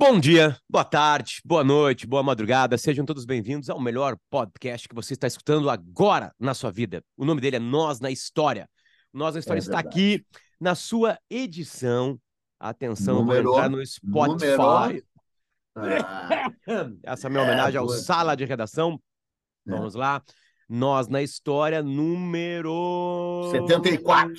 Bom dia, boa tarde, boa noite, boa madrugada. Sejam todos bem-vindos ao melhor podcast que você está escutando agora na sua vida. O nome dele é Nós na História. Nós na História É está aqui na sua edição. Atenção, Número- vou entrar no Spotify. Ah, Essa é a minha É, homenagem ao boa. Sala de Redação. É. Vamos lá. Nós na História, número... 74.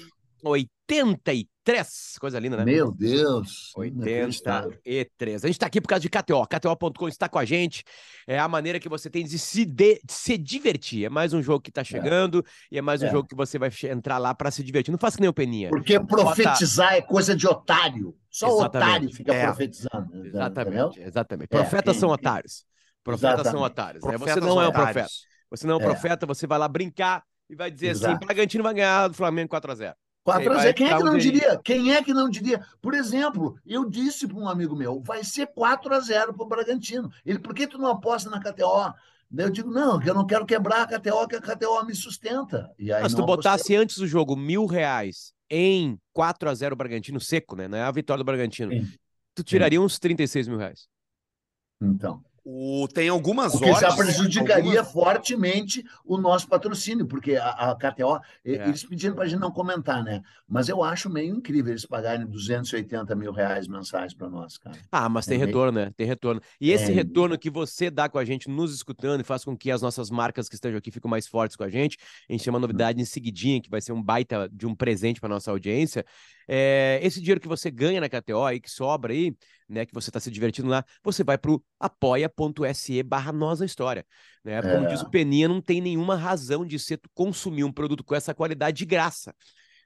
83. Coisa linda, né? Meu Deus. inacreditável. 83. A gente está aqui por causa de KTO. KTO.com está com a gente. É a maneira que você tem de se, de- de se divertir. É mais um jogo que está chegando e é mais um É. jogo que você vai entrar lá para se divertir. Não faça que nem o Peninha. Porque profetizar é coisa de otário. Só Exatamente. otário fica É. profetizando. entendeu? Exatamente, exatamente. É, Profetas são otários. Profetas são Exatamente. otários. né? Você Profetas não é um profeta. Você não é um É. profeta, você vai lá brincar e vai dizer assim: Exato. Bragantino vai ganhar do Flamengo 4x0. 4 a 0. Quem é que não diria? Quem é que não diria? Por exemplo, eu disse para um amigo meu, vai ser 4 a 0 para o Bragantino. Ele, por que tu não aposta na KTO? Daí eu digo, não, que eu não quero quebrar a KTO, que a KTO me sustenta. E aí Mas se tu não apostei. botasse antes do jogo mil reais em 4x0 Bragantino seco, né? Não é a vitória do Bragantino. Sim. Tu tiraria uns 36 mil reais. Então. O, tem algumas O que já prejudicaria algumas- fortemente o nosso patrocínio, porque a, a KTO, e- É. eles pediram para a gente não comentar, né? Mas eu acho meio incrível eles pagarem 280 mil reais mensais para nós, cara. Ah, mas tem É retorno, né? Tem retorno. E esse É. retorno que você dá com a gente, nos escutando, e faz com que as nossas marcas que estejam aqui fiquem mais fortes com a gente. A gente tem uma novidade em seguidinha, que vai ser um baita de um presente para nossa audiência. É, esse dinheiro que você ganha na KTO aí, que sobra aí, né? Que você está se divertindo lá, você vai pro apoia.se barra nós história. Né? Como diz É. o Peninha, não tem nenhuma razão de você consumir um produto com essa qualidade de graça.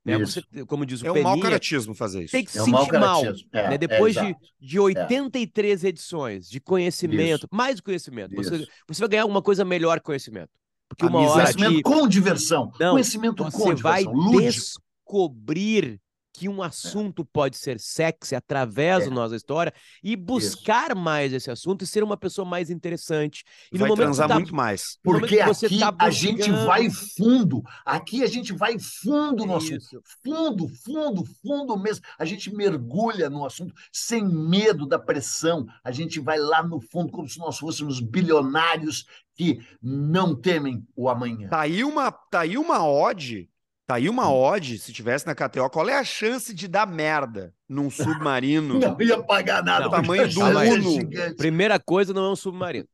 Né? Isso. Você, como diz o É um mau caratismo fazer isso. tem que se É um sentir mal. É, né? é, Depois de, exato. de 83 edições de conhecimento, mais conhecimento, você, Isso. você vai ganhar alguma coisa melhor que conhecimento. Porque uma Amizade. hora Conhecimento aqui com diversão. Não, Conhecimento você com vai diversão. Lúdico. descobrir que um assunto pode ser sexy através É. do nossa história e buscar mais esse assunto e ser uma pessoa mais interessante. E Vai no momento transar tá- muito mais. Porque aqui tá a gente buscando- vai fundo. Aqui a gente vai fundo no assunto. Isso. Fundo, fundo, fundo mesmo. A gente mergulha no assunto sem medo da pressão. A gente vai lá no fundo, como se nós fôssemos bilionários que não temem o amanhã. Tá aí uma, tá aí uma odd, tá aí uma odd, se tivesse na KTO, qual é a chance de dar merda num submarino? Não ia pagar nada. Não, tamanho do é Uno. Primeira coisa, não é um submarino.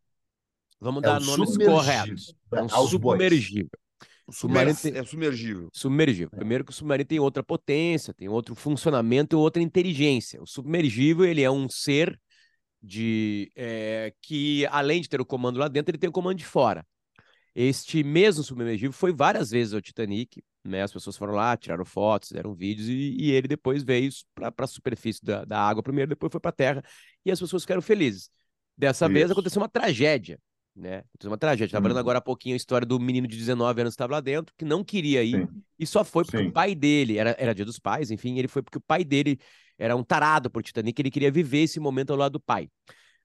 Vamos É dar um nomes submergível. corretos. É um bois. submergível. O submarino tem- É submergível. Submergível. Primeiro que o submarino tem outra potência, tem outro funcionamento e outra inteligência. O submergível, ele é um ser de eh, que, além de ter o comando lá dentro, ele tem o comando de fora. Este mesmo submergível foi várias vezes ao Titanic, né? As pessoas foram lá, tiraram fotos, fizeram vídeos e, e ele depois veio para a superfície da, da água primeiro, depois foi para a terra e as pessoas ficaram felizes. Dessa vez Isso. aconteceu uma tragédia, né? Aconteceu uma tragédia. Estava lendo Uhum. agora há pouquinho a história do menino de 19 anos que estava lá dentro, que não queria ir Sim. e só foi porque Sim. o pai dele, era, era dia dos pais, enfim, ele foi porque o pai dele era um tarado por Titanic, ele queria viver esse momento ao lado do pai.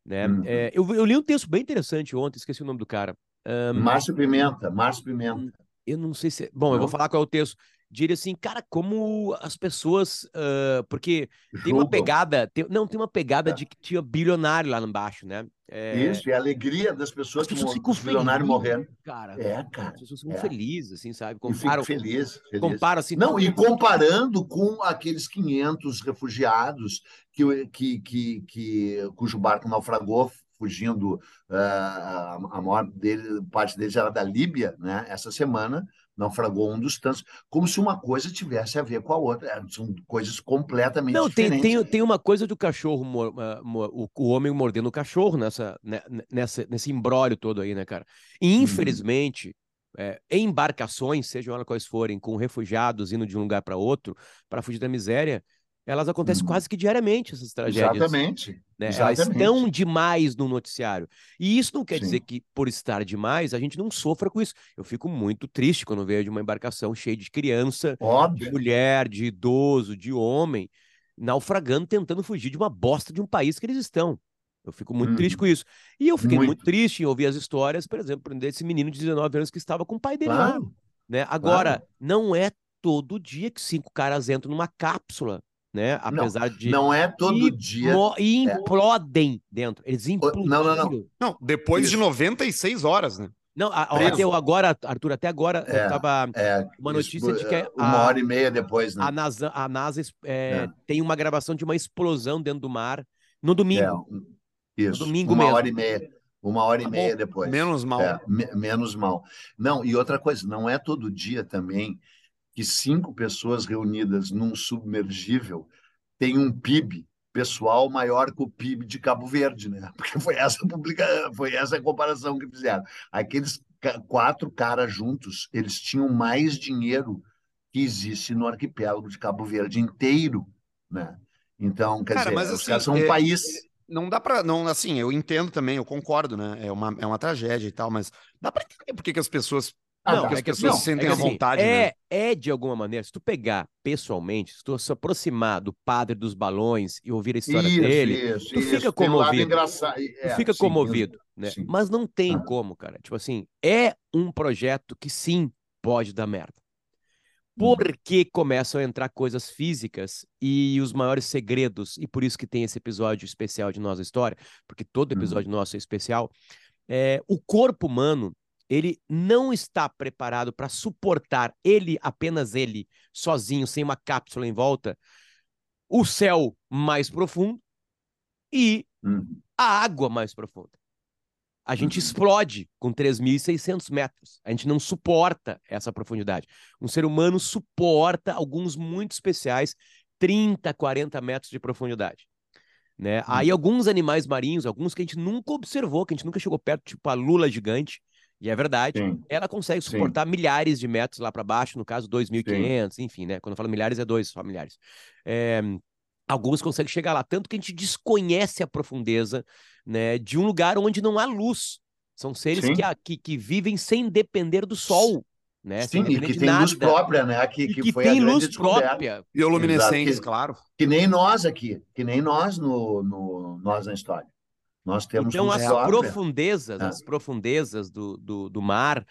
Né? Uhum. É, eu, eu li um texto bem interessante ontem, esqueci o nome do cara. Ahn, Márcio Pimenta, Márcio Pimenta. eu não sei se. Bom, eu vou Não? falar qual é o texto. Diria assim, cara, como as pessoas. ah, porque tem uma Julgam. pegada. tem- não, tem uma pegada É. de que tinha bilionário lá embaixo, né? É, Isso, e a alegria das pessoas as que pessoas mor- ficam felizes, morrendo. cara. É, cara. As pessoas ficam é. felizes, assim, sabe? Comparam, feliz, feliz. comparam assim. Não, e comparando com aqueles 500 refugiados que, que, que, que, cujo barco naufragou fugindo, ah, a, maior dele, parte deles era da Líbia, né? Essa semana naufragou um dos tantos, como se uma coisa tivesse a ver com a outra. É, São coisas completamente Não, tem, diferentes. tem, tem uma coisa do cachorro, ah, o, o homem mordendo o cachorro nessa, né, nessa, nesse imbróglio todo aí, né, cara? E, Uhum. infelizmente, é, em embarcações, sejam elas quais forem, com refugiados indo de um lugar para outro para fugir da miséria, elas acontecem Uhum. quase que diariamente, essas tragédias. Exatamente. né? Elas exatamente. estão demais no noticiário. E isso não quer Sim. dizer que, por estar demais, a gente não sofra com isso. Eu fico muito triste quando vejo uma embarcação cheia de criança, de Óbvio. mulher, de idoso, de homem, naufragando, tentando fugir de uma bosta de um país que eles estão. Eu fico muito triste Uhum. com isso. E eu fiquei muito. Muito. triste em ouvir as histórias, por exemplo, desse menino de 19 anos que estava com o pai dele lá. Claro. Né? Agora, não é todo dia que cinco caras entram numa cápsula né? Apesar de. Não é todo dia. E implodem é. dentro. Eles implodem. Não, não, não. Não, depois Isso. de 96 horas, né? Não, até agora, Arthur, até agora é, tava é, uma notícia isso, de que. Uma a, hora e meia depois, né? A NASA, a NASA é, é. tem uma gravação de uma explosão dentro do mar no domingo. É, isso. No domingo uma mesmo. hora e meia. Uma hora e tá meia depois. Menos mal. É, me, menos mal. Não, e outra coisa, não é todo dia também que cinco pessoas reunidas num submergível têm um PIB pessoal maior que o PIB de Cabo Verde, né? Porque foi essa publica, foi essa a comparação que fizeram. Aqueles quatro caras juntos, eles tinham mais dinheiro que existe no arquipélago de Cabo Verde inteiro, né? Então, quer Cara, dizer, mas, os assim, caras são um é, país não dá para não assim eu entendo também eu concordo né é uma, é uma tragédia e tal mas dá para entender por que, que as pessoas ah, não, é que as pessoas não, se sentem é à assim, vontade. É, né? é, de alguma maneira, se tu pegar pessoalmente, se tu se aproximar do padre dos balões e ouvir a história isso, dele, isso, tu fica isso. comovido. É, tu fica sim, comovido, né? Sim. Mas não tem ah. como, cara. Tipo assim, é um projeto que sim pode dar merda. Hum. Porque começam a entrar coisas físicas e os maiores segredos, e por isso que tem esse episódio especial de Nossa História, porque todo hum. episódio hum. nosso é especial. É, o corpo humano ele não está preparado para suportar ele, apenas ele, sozinho, sem uma cápsula em volta, o céu mais profundo e uhum. a água mais profunda. A gente uhum. explode com 3.600 metros. A gente não suporta essa profundidade. Um ser humano suporta alguns muito especiais, 30, 40 metros de profundidade. Né? Uhum. Aí alguns animais marinhos, alguns que a gente nunca observou, que a gente nunca chegou perto, tipo a lula gigante, e é verdade, Sim. ela consegue suportar Sim. milhares de metros lá para baixo, no caso 2.500, enfim, né? Quando eu falo milhares é dois, só milhares. É, alguns conseguem chegar lá, tanto que a gente desconhece a profundeza né, de um lugar onde não há luz. São seres que, que, que, vivem sem depender do sol. Né? Sim, e que tem nada. luz própria, né? Que, que, que foi tem luz própria. Bioluminescentes, claro. Que nem nós aqui, que nem nós no, no Nós na História. Nós temos então, as profundezas, é. as profundezas do, do, do mar,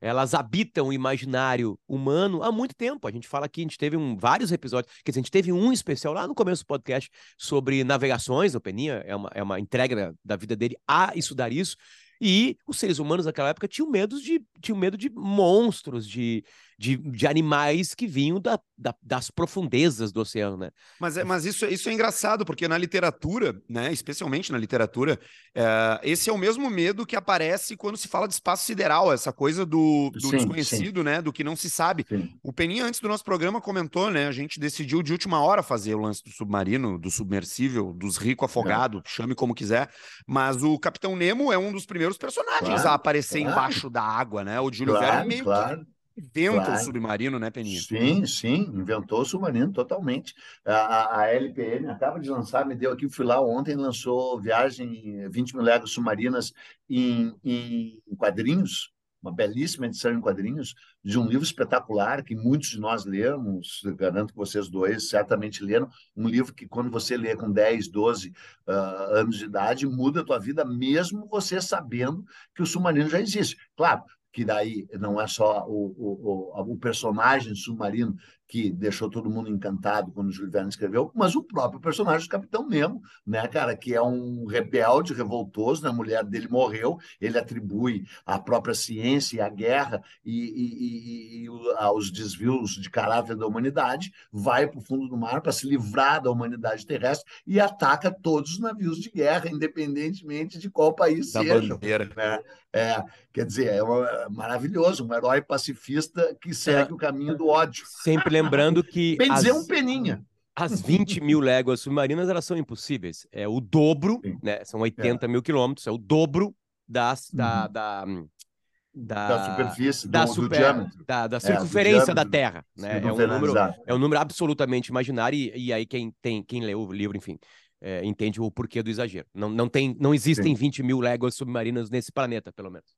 elas habitam o imaginário humano há muito tempo. A gente fala aqui, a gente teve um, vários episódios, quer dizer, a gente teve um especial lá no começo do podcast sobre navegações, o Peninha é uma, é uma entrega da vida dele a estudar isso, e os seres humanos naquela época tinham medo de, tinham medo de monstros, de, de, de animais que vinham da, da, das profundezas do oceano, né? Mas, é, mas isso, isso é engraçado, porque na literatura, né, especialmente na literatura, é, esse é o mesmo medo que aparece quando se fala de espaço sideral, essa coisa do, do sim, desconhecido, sim. né, do que não se sabe. Sim. O Peninha, antes do nosso programa, comentou, né, a gente decidiu de última hora fazer o lance do submarino, do submersível, dos rico afogado, é. chame como quiser, mas o Capitão Nemo é um dos primeiros personagens claro, a aparecer claro. embaixo da água, né, o Júlio claro, Verne meio claro. que inventa claro. o submarino, né, Peninha? Sim, sim, inventou o submarino totalmente. A, a, LPM acaba de lançar, me deu aqui, fui lá ontem, lançou Viagem 20 mil léguas submarinas em, em quadrinhos, uma belíssima edição em quadrinhos, de um livro espetacular que muitos de nós lemos, garanto que vocês dois certamente leram, um livro que quando você lê com 10, 12 uh, anos de idade, muda a tua vida, mesmo você sabendo que o submarino já existe. Claro, que daí não é só o, o, o, personagem submarino que deixou todo mundo encantado quando o Júlio Verne escreveu, mas o próprio personagem do Capitão Nemo, né, cara, que é um rebelde, revoltoso, né, a mulher dele morreu, ele atribui a própria ciência e a guerra e, e, e, e aos desvios de caráter da humanidade, vai para o fundo do mar para se livrar da humanidade terrestre e ataca todos os navios de guerra, independentemente de qual país da seja. Bandeira. Né? É, quer dizer, é, é maravilhoso, um herói pacifista que segue é. o caminho do ódio. Sempre lembrando que. Bem dizer, um peninha. As 20 mil léguas submarinas elas são impossíveis. É o dobro, Sim. né? São 80 é. mil quilômetros, é o dobro das, da, uhum. da, da, da, superfície, da, do, super, do diâmetro. Da, da é, circunferência é, da Terra. Né? É, um número, é um número absolutamente imaginário, e, e aí quem, tem, quem lê o livro, enfim, é, entende o porquê do exagero. Não, não, tem, não existem Sim. 20 mil léguas submarinas nesse planeta, pelo menos.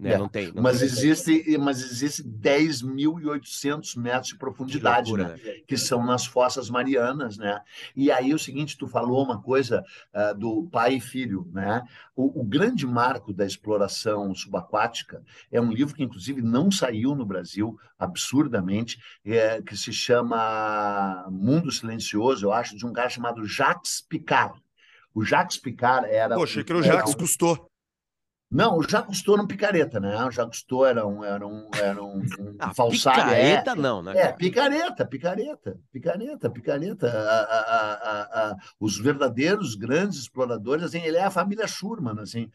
Né? É. Não tem. Não mas, tem. Existe, mas existe 10.800 metros de profundidade, que, loucura, né? né? que são nas fossas marianas. Né? E aí o seguinte, tu falou uma coisa uh, do pai e filho. Né? O, o, grande marco da exploração subaquática é um livro que, inclusive, não saiu no Brasil, absurdamente, é, que se chama Mundo Silencioso, eu acho, de um cara chamado Jacques Picard. O Jacques Picard era. Poxa, que era o Jacques Cousteau. Não, o Jacques Cousteau era um picareta, né? O Jacques Cousteau era um, era um, era um, um ah, falsário. Picareta é, não, né? É, picareta, picareta, picareta, picareta. A, a, a, os verdadeiros grandes exploradores, assim, ele é a família Schurman, assim,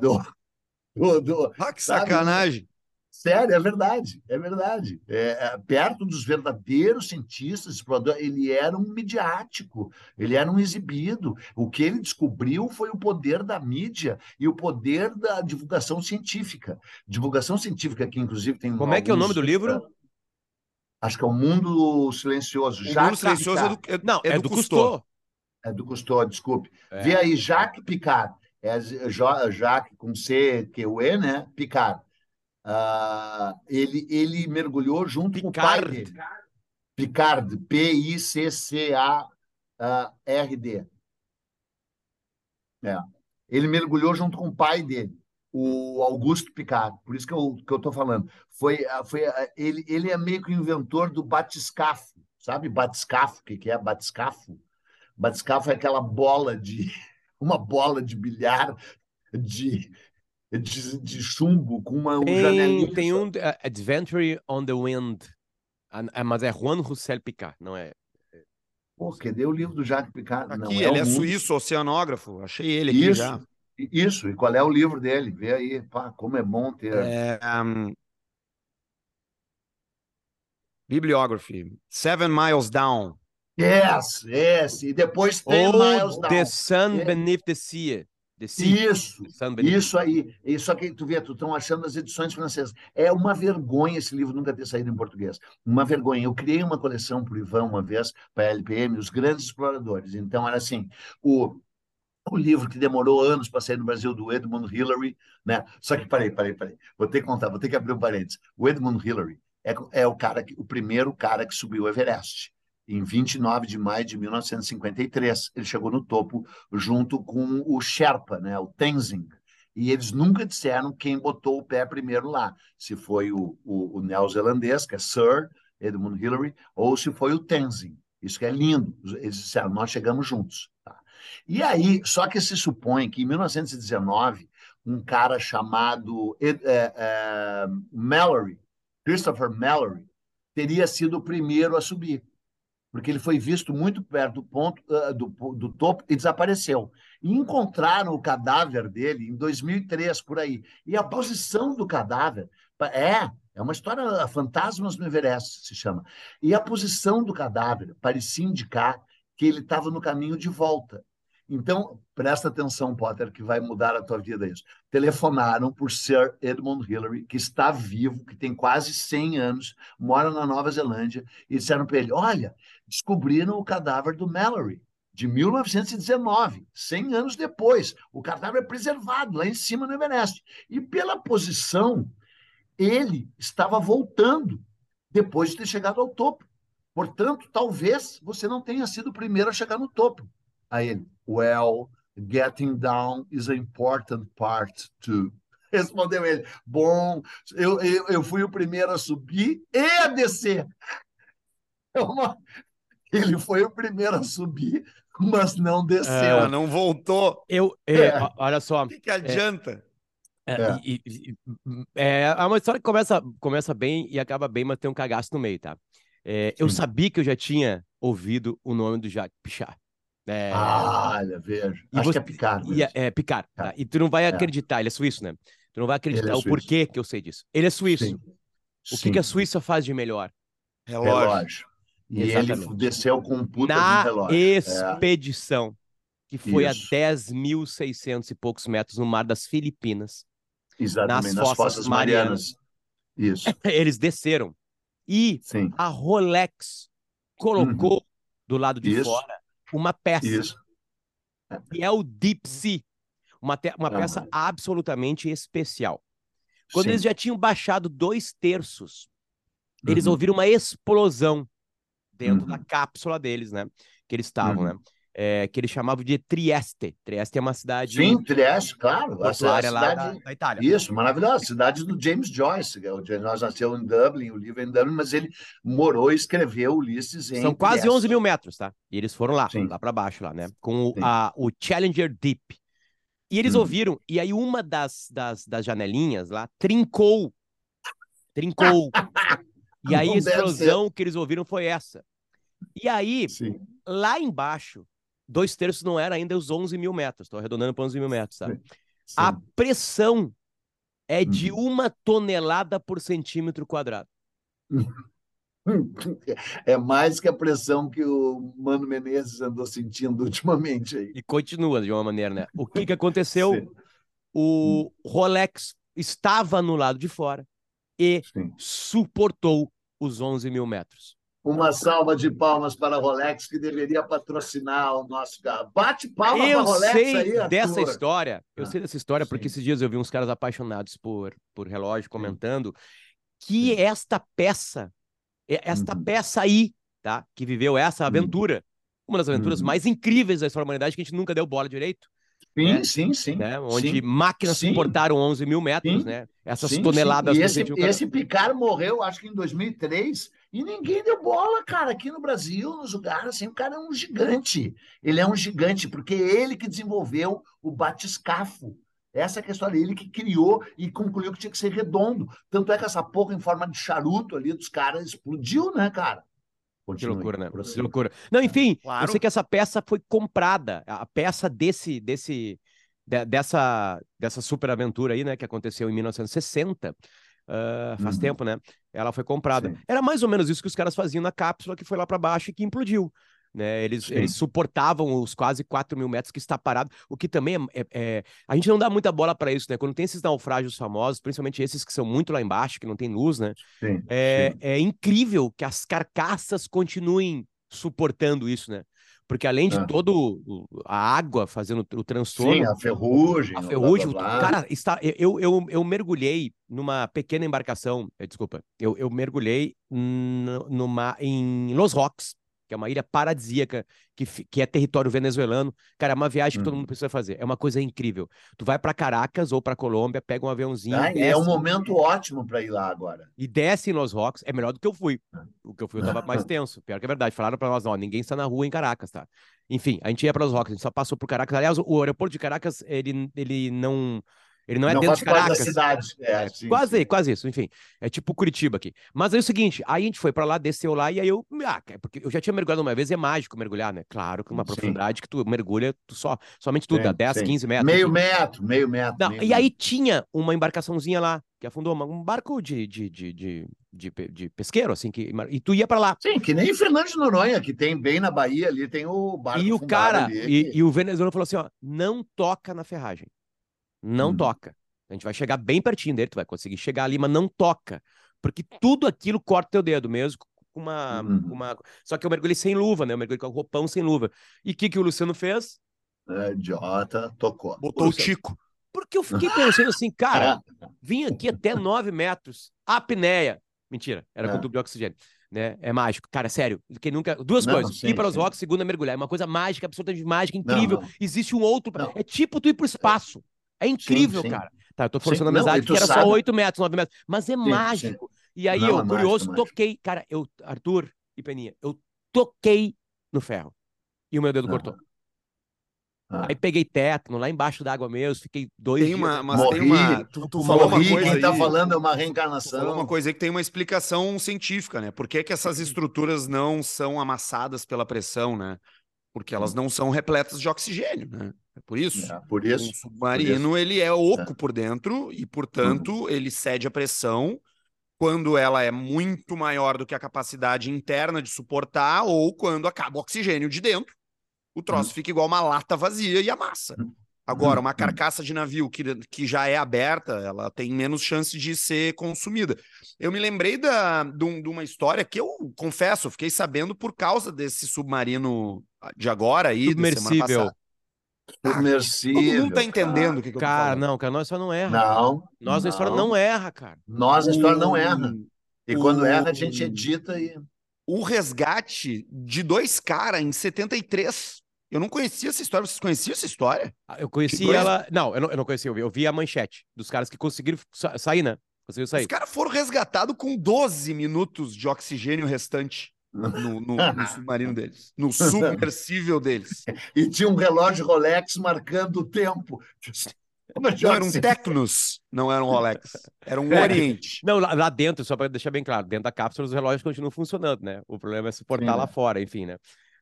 do, do, do Ah, que sabe? sacanagem! Sério, é verdade, é verdade. É, é, perto dos verdadeiros cientistas, exploradores, ele era um midiático, ele era um exibido. O que ele descobriu foi o poder da mídia e o poder da divulgação científica. Divulgação científica que, inclusive, tem. Como alguns... é que é o nome do livro? Acho que é o Mundo Silencioso. O Mundo Silencioso é do, é, não, é, é do, do Cousteau. É do Cousteau, desculpe. É. Vê aí, Jacques Picard. É Jacques com C, Q, E, né? Picard. Uh, ele, ele mergulhou junto Picard. com o pai dele. Picard, P-I-C-C-A-R-D. É. Ele mergulhou junto com o pai dele, o Augusto Picard. Por isso que eu que eu tô falando. Foi, foi ele, ele é meio que o inventor do batiscafo, sabe? Batiscafo, o que, que é batiscafo? Batiscafo é aquela bola de uma bola de bilhar de de, de chumbo com uma tem, janelinha. Tem um uh, Adventure on the Wind, uh, mas é Juan Roussel Picard, não é? Pô, cadê o livro do Jacques Picard? Aqui, não, é ele é, é suíço, oceanógrafo. Achei ele aqui isso, já. Isso, e qual é o livro dele? Vê aí, pá, como é bom ter. É, um... Bibliography. Seven Miles Down. Yes, yes. E depois oh, Miles Down. The Sun Beneath the Sea. Isso, isso aí. Só que tu vê, tu estão achando as edições francesas. É uma vergonha esse livro nunca ter saído em português. Uma vergonha. Eu criei uma coleção para o Ivan uma vez, para a LPM, Os Grandes Exploradores. Então, era assim, o, o livro que demorou anos para sair no Brasil, do Edmund Hillary, né? Só que, parei, parei, parei. Vou ter que contar, vou ter que abrir um parênteses. O Edmund Hillary é, é o cara, que, o primeiro cara que subiu o Everest em 29 de maio de 1953. Ele chegou no topo junto com o Sherpa, né, o Tenzing. E eles nunca disseram quem botou o pé primeiro lá, se foi o, o, o neozelandês, que é Sir Edmund Hillary, ou se foi o Tenzing. Isso que é lindo. Eles disseram, nós chegamos juntos. Tá? E aí, só que se supõe que em 1919, um cara chamado é, é, Mallory, Christopher Mallory, teria sido o primeiro a subir porque ele foi visto muito perto do ponto uh, do, do topo e desapareceu. E encontraram o cadáver dele em 2003 por aí. E a posição do cadáver é é uma história fantasmas no Everest se chama. E a posição do cadáver parecia indicar que ele estava no caminho de volta. Então, presta atenção, Potter, que vai mudar a tua vida isso. Telefonaram por Sir Edmund Hillary, que está vivo, que tem quase 100 anos, mora na Nova Zelândia, e disseram para ele: Olha, descobriram o cadáver do Mallory, de 1919, 100 anos depois. O cadáver é preservado lá em cima no Everest. E pela posição, ele estava voltando depois de ter chegado ao topo. Portanto, talvez você não tenha sido o primeiro a chegar no topo. A ele, well, getting down is an important part too. Respondeu ele, bom, eu, eu, eu fui o primeiro a subir e a descer. É uma... Ele foi o primeiro a subir, mas não desceu. É, não voltou. Eu, é, é. Olha só. O que, que adianta? É, é. E, e, é, é uma história que começa, começa bem e acaba bem, mas tem um cagaço no meio, tá? É, eu sabia que eu já tinha ouvido o nome do Jacques Pichard. É... Ah, vejo. Acho você... que é Picard. E, é, é Picard. Tá? E tu não vai é. acreditar, ele é suíço, né? Tu não vai acreditar é o porquê que eu sei disso. Ele é suíço. Sim. O que, que a Suíça faz de melhor? Relógio. relógio. E Exatamente. ele desceu com um puta Na de relógio. expedição, que foi Isso. a 10.600 e poucos metros no mar das Filipinas. Exatamente, nas, nas Fossas, Fossas Marianas. Marianas. Isso. Eles desceram. E Sim. a Rolex colocou uhum. do lado de Isso. fora uma peça. Isso. Que é o Deep Sea. Uma, uma peça absolutamente especial. Quando Sim. eles já tinham baixado dois terços, eles Uhum. ouviram uma explosão dentro Uhum. da cápsula deles, né? Que eles estavam, Uhum. né? É, que eles chamavam de Trieste. Trieste é uma cidade Sim, Trieste, claro. Essa é a portuária lá da, cidade. da Itália. Isso, maravilhosa. Cidade do James Joyce. O James Joyce nasceu em Dublin, o livro é em Dublin, mas ele morou e escreveu Ulisses em São quase Trieste. 11 mil metros, tá? E eles foram lá, Sim. lá para baixo, lá, né? Com o, a, o Challenger Deep. E eles Uhum. ouviram, e aí uma das, das, das janelinhas lá trincou. Trincou. e aí a explosão que eles ouviram foi essa. E aí, Sim. lá embaixo, dois terços não era ainda os 11 mil metros. Estou arredondando para 11 mil metros, tá? Sim. A pressão é de Uhum. uma tonelada por centímetro quadrado. É mais que a pressão que o Mano Menezes andou sentindo ultimamente aí. E continua de uma maneira, né? O que, que aconteceu? Sim, O Rolex estava no lado de fora e sim. suportou os 11 mil metros. Uma salva de palmas para a Rolex, que deveria patrocinar o nosso carro. Bate palma para a Eu Rolex sei aí, Arthur. dessa história, eu Ah, sei dessa história porque sim. esses dias eu vi uns caras apaixonados por, por relógio comentando que esta peça, esta Uhum. peça aí, tá? Que viveu essa aventura, uma das aventuras Uhum. mais incríveis da história da humanidade que a gente nunca deu bola direito, Sim, né? sim, sim. né? Onde sim. máquinas Sim. suportaram 11 mil metros, Sim. né? Essas Sim, toneladas sim. E esse, esse Picard morreu, acho que em 2003, e ninguém deu bola, cara, aqui no Brasil, nos lugares, assim, o cara é um gigante. Ele é um gigante, porque é ele que desenvolveu o batiscafo. Essa que é a história, ele que criou e concluiu que tinha que ser redondo. Tanto é que essa porra em forma de charuto ali dos caras explodiu, né, cara? Que Continue, loucura, né? Que loucura. Não, enfim, Claro. eu sei que essa peça foi comprada. A peça desse, desse, de- dessa, dessa super aventura aí, né, que aconteceu em 1960. ah, faz Uhum. tempo, né? Ela foi comprada. Sim. Era mais ou menos isso que os caras faziam na cápsula que foi lá para baixo e que implodiu. Né? Eles, eles suportavam os quase 4 mil metros que está parado, o que também é, é- é- A gente não dá muita bola para isso, né? Quando tem esses naufrágios famosos, principalmente esses que são muito lá embaixo, que não tem luz, né? Sim, É, sim. é incrível que as carcaças continuem suportando isso, né? Porque além de Ah. todo a água fazendo o transtorno, Sim, a ferrugem. a blá, ferrugem, blá, o- blá. cara, está, eu, eu, eu mergulhei numa pequena embarcação, eh, desculpa, eu, eu mergulhei numa, em Los Roques, que é uma ilha paradisíaca, que, que é território venezuelano. Cara, é uma viagem que todo Uhum. mundo precisa fazer. É uma coisa incrível. Tu vai para Caracas ou para Colômbia, pega um aviãozinho, Ah, e é desce, um momento ótimo para ir lá agora. e desce em Los Roques, é melhor do que eu fui. O que eu fui eu tava mais tenso. Pior que é verdade. Falaram pra nós, ó, ninguém está na rua em Caracas, tá? Enfim, a gente ia para Los Roques, a gente só passou por Caracas. Aliás, o aeroporto de Caracas, ele, ele não. Ele não é Não dentro de parte da Caracas. cidade. É, É, sim, quase, sim. quase isso, enfim. É tipo Curitiba aqui. Mas aí é o seguinte, aí a gente foi pra lá, desceu lá, e aí eu. Ah, é porque eu já tinha mergulhado uma vez, é mágico mergulhar, né? Claro que uma Sim. profundidade que tu mergulha, tu só, somente tu, dá 10, sim. 15 metros. Meio metro, meio metro. Não, meio e metro. aí tinha uma embarcaçãozinha lá, que afundou, um barco de, de, de, de, de, de pesqueiro, assim, que, e tu ia pra lá. Sim, que nem Fernando de Noronha, que tem bem na Bahia ali, tem o barco E o cara, ali, e, que- e o venezuelano falou assim: ó, não toca na ferragem. Não Hum. toca. A gente vai chegar bem pertinho dele, tu vai conseguir chegar ali, mas não toca. Porque tudo aquilo corta teu dedo mesmo, com uma, com uma... Só que eu mergulhei sem luva, né? Eu mergulhei com o roupão sem luva. E o que, que o Luciano fez? É, idiota, tocou. Botou o. Tico. Porque eu fiquei pensando assim, cara, vim aqui até 9 metros, apneia. Mentira, era com É. tubo de oxigênio. Né? É mágico. Cara, sério. Quem nunca... Duas Não, coisas. sim, ir para os rocks, segunda, mergulhar. É uma coisa mágica, absolutamente mágica, Não, incrível. não. Existe um outro. Não. É tipo tu ir pro espaço. É incrível, sim. cara. Tá, eu tô Sim, forçando a não, amizade, que era só sabe- 8 metros, 9 metros. Mas é mágico. E aí, Não, eu, é mágico, curioso, é mágico. toquei. Cara, eu, Arthur e Peninha, eu toquei no ferro. E o meu dedo Ah. cortou. Ah. Aí peguei tétano lá embaixo da água mesmo, fiquei dois Tem dias. uma, mas Morri, tem uma. Tu, tu falou uma coisa quem tá falando é uma reencarnação. falou uma coisa aí que tem uma explicação científica, né? Por que, que essas estruturas não são amassadas pela pressão, né? Porque elas não são repletas de oxigênio, né? É por isso. É, por Um isso. submarino, ele é oco por dentro e, portanto, ele cede a pressão quando ela é muito maior do que a capacidade interna de suportar ou quando acaba o oxigênio de dentro. O troço fica igual uma lata vazia e amassa. Agora, uma Hum. carcaça de navio que, que já é aberta, ela tem menos chance de ser consumida. Eu me lembrei da, de, de uma história que eu confesso, eu fiquei sabendo por causa desse submarino de agora aí, Submersível. Submersível. Todo mundo tá entendendo o que, que eu tô Cara, falando. não, cara, nós só não erra. Não. Nós na história não erra, cara. Nós na história não erra. E quando erra, a gente edita e. O resgate de dois caras em 73. Eu não conhecia essa história. Vocês conheciam essa história? Ah, Eu conheci dois- ela. Não, eu não, eu não conheci, eu vi, eu vi a manchete dos caras que conseguiram sa- sair, né? Conseguiram sair. Os caras foram resgatados com 12 minutos de oxigênio restante no, no- no submarino deles. No submersível deles. E tinha um relógio Rolex marcando o tempo. Não, era um Tecnos, não era um Rolex. Era um É. Oriente. Não, lá, lá dentro, só para deixar bem claro, dentro da cápsula os relógios continuam funcionando, né? O problema é suportar Sim, lá né? fora, enfim, né?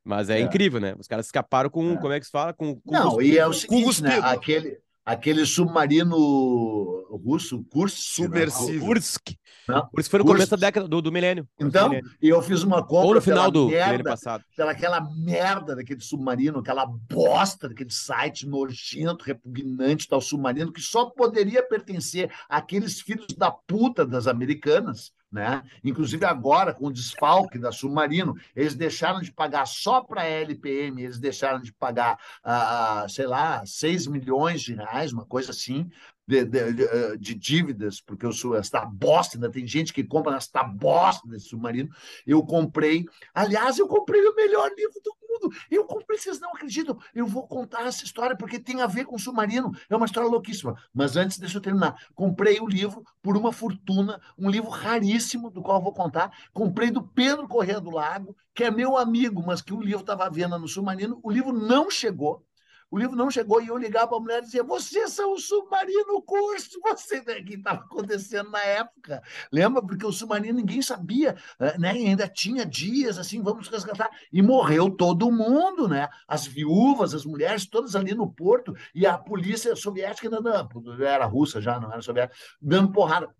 Mas é, É. incrível, né? Os caras escaparam com, É. como é que se fala? Com, com Não, e é o seguinte, né? Aquele, aquele submarino russo, Kursk. Submersível. Kursk. Não, Kursk foi no Kursk. começo da década do, do milênio. Então, Milênio. e eu fiz uma compra Ou no final do milênio merda, passado. pela aquela merda daquele submarino, aquela bosta daquele site nojento, repugnante tal submarino, que só poderia pertencer àqueles filhos da puta das americanas, né? Inclusive agora, com o desfalque da submarino, eles deixaram de pagar só para a LPM, eles deixaram de pagar, ah, ah, sei lá, 6 milhões de reais, uma coisa assim, de, de- eh, de dívidas, porque eu sou esta bosta, ainda tem gente que compra esta bosta desse submarino. Eu comprei, aliás, eu comprei o melhor livro do mundo. Eu comprei, vocês não acreditam. Eu vou contar essa história porque tem a ver com submarino. É uma história louquíssima. Mas antes, deixa eu terminar. Comprei o livro por uma fortuna, um livro raríssimo, do qual eu vou contar. Comprei do Pedro Corrêa do Lago, que é meu amigo, mas que o livro estava à venda no submarino. O livro não chegou. O livro não chegou e eu ligava para a mulher e dizia: Vocês são o submarino curso, você né? que estava acontecendo na época. Lembra? Porque o submarino ninguém sabia, eh, né? E ainda tinha dias assim, vamos resgatar. E morreu todo mundo, né? As viúvas, as mulheres, todas ali no porto, e a polícia soviética, não, não, era russa já, não era soviética, dando porrada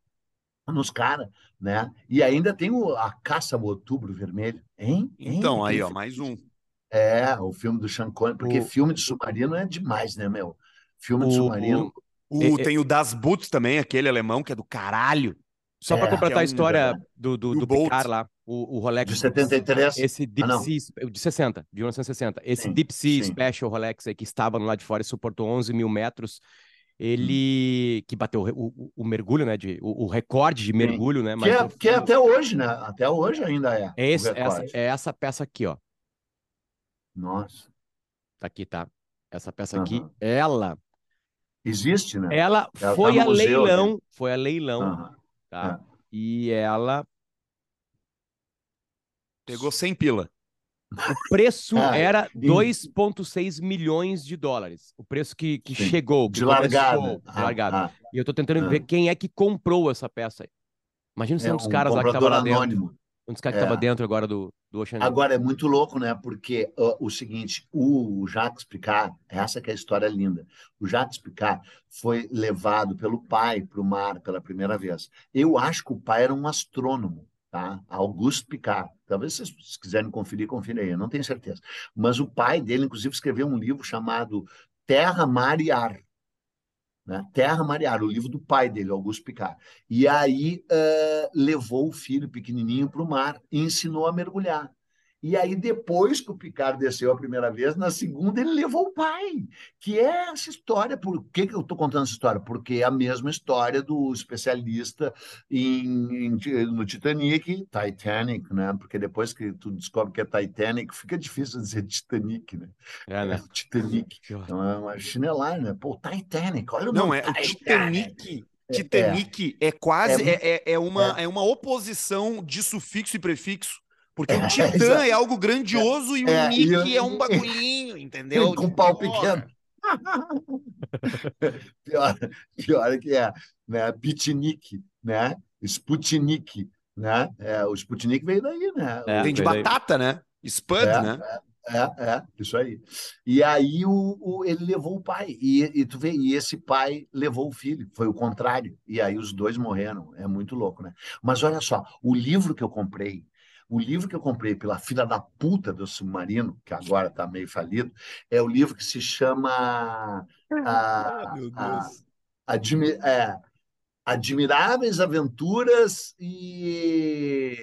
nos caras, né? E ainda tem o, a caça ao outubro vermelho, hein? Hein? Então, aí, ó, mais um. É, o filme do Sean Connery, porque O- filme de submarino é demais, né, meu? Filme de O- submarino. O, tem o Das Boot também, aquele alemão que é do caralho. Só É, para completar que é a um- história do, do, do do. Picard lá, o, o Rolex. De 73? Esse Deep Ah. Sea, de 60, de 1960. Esse Sim, Deep Sea sim. Special Rolex aí que estava no lado de fora e suportou 11 mil metros, ele que bateu o, o- o mergulho, né? De, o, o recorde de mergulho, né? Que mais é, que é até hoje, né? Até hoje ainda é. Esse- o essa, é essa peça aqui, ó. Nossa. Tá aqui, tá? Essa peça aqui, Aham. ela, Existe, né? ela Ela foi tá a museu, leilão, foi a leilão, tá? E ela, Pegou 100 pila. o preço Ah, era em- 2,6 milhões de dólares. O preço que, que Sim. chegou, que De largada. começou, de Ah, largada. ah. E eu tô tentando Ah. ver quem é que comprou essa peça aí. Imagina se é É um dos um caras lá que tava comprador lá dentro. anônimo. Um dos caras que É. tava dentro agora do, do Ocean. Agora é muito louco, né? Porque ó, o seguinte, o Jacques Picard, essa que é a história linda. O Jacques Picard foi levado pelo pai para o mar pela primeira vez. Eu acho que o pai era um astrônomo, tá? Auguste Picard. Talvez vocês se quiserem conferir, confira aí, eu não tenho certeza. Mas o pai dele, inclusive, escreveu um livro chamado Terra, Mar e Ar. Né? Terra, Mar e Ar, o livro do pai dele, Auguste Picard. E aí eh, levou o filho pequenininho para o mar e ensinou a mergulhar. E aí, depois que o Picard desceu a primeira vez, na segunda ele levou o pai, que é essa história. Por que, que eu estou contando essa história? Porque é a mesma história do especialista em, em- no Titanic, Titanic, né? Porque depois que tu descobre que é Titanic, fica difícil dizer Titanic, né? É, né? É, Titanic. Então é uma chinelagem, né? Pô, Titanic, olha o Não, nome. é o Titanic. Titanic. É, Titanic é quase É é, é, é uma é. é uma oposição de sufixo e prefixo. Porque É, o Titã exato. é algo grandioso e o É, e Nick o- é um bagulhinho, entendeu? Com pau Porra. pequeno. pior, pior é que é, né? Pitinic, né? Sputnik, né? É, o Sputnik veio daí, né? É, Tem de veio daí. batata, né? Spud, É, né? É, é, isso aí. E aí o, o- ele levou o pai, e, e tu vê, e esse pai levou o filho, foi o contrário. E aí os dois morreram. É muito louco, né? Mas olha só, o livro que eu comprei, o livro que eu comprei pela filha da puta do submarino, que agora está meio falido, é o livro que se chama ah, Ah, meu a- Deus. Admi- é, Admiráveis Aventuras e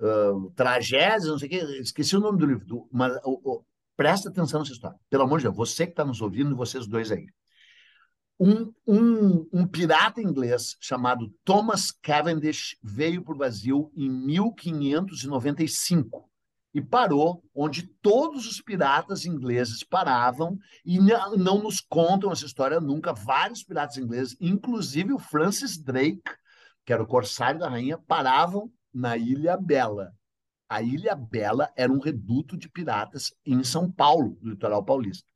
ah, Tragédias, não sei o quê, esqueci o nome do livro, do- mas o- Presta atenção nessa história. Pelo amor de Deus, você que está nos ouvindo e vocês dois aí. Um, um, um, pirata inglês chamado Thomas Cavendish veio para o Brasil em 1595 e parou onde todos os piratas ingleses paravam e não, nos contam essa história nunca. Vários piratas ingleses, inclusive o Francis Drake, que era o corsário da rainha, paravam na Ilha Bela. A Ilha Bela era um reduto de piratas em São Paulo, no litoral paulista.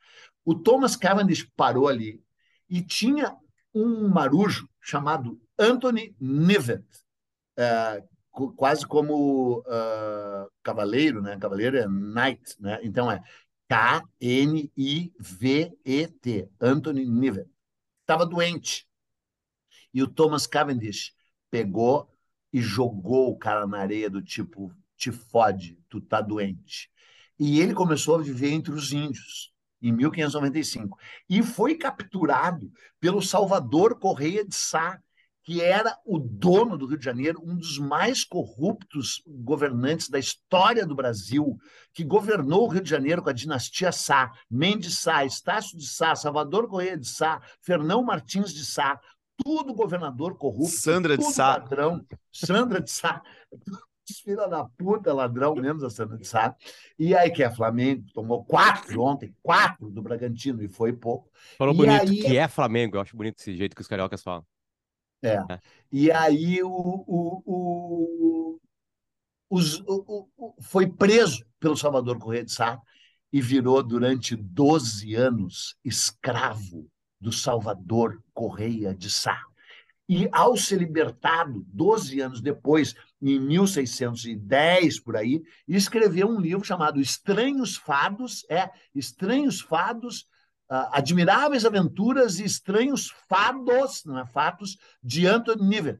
O Thomas Cavendish parou ali e tinha um marujo chamado Anthony Nivet, é, quase como uh, cavaleiro, né? Cavaleiro é knight, né? Então é K-N-I-V-E-T, Anthony Nivet. Estava doente. E o Thomas Cavendish pegou e jogou o cara na areia do tipo, te fode, tu tá doente. E ele começou a viver entre os índios em 1595 e foi capturado pelo Salvador Correia de Sá, que era o dono do Rio de Janeiro, um dos mais corruptos governantes da história do Brasil, que governou o Rio de Janeiro com a dinastia Sá, Mendes Sá, Estácio de Sá, Salvador Correia de Sá, Fernão Martins de Sá, tudo governador corrupto, Sandra de Sá, ladrão, Sandra de Sá, filha da puta, ladrão, menos a Sandra de Sá. E aí que é Flamengo, tomou quatro ontem, quatro do Bragantino, e foi pouco. Falou e bonito, aí... que é Flamengo, eu acho bonito esse jeito que os cariocas falam. É. é. E aí o, o, o, os, o, foi preso pelo Salvador Correia de Sá e virou durante 12 anos escravo do Salvador Correia de Sá. E ao ser libertado, 12 anos depois, em 1610 por aí, escreveu um livro chamado Estranhos Fados, é Estranhos Fados, uh, Admiráveis Aventuras e Estranhos Fados, não é fatos, de Anthony Niven.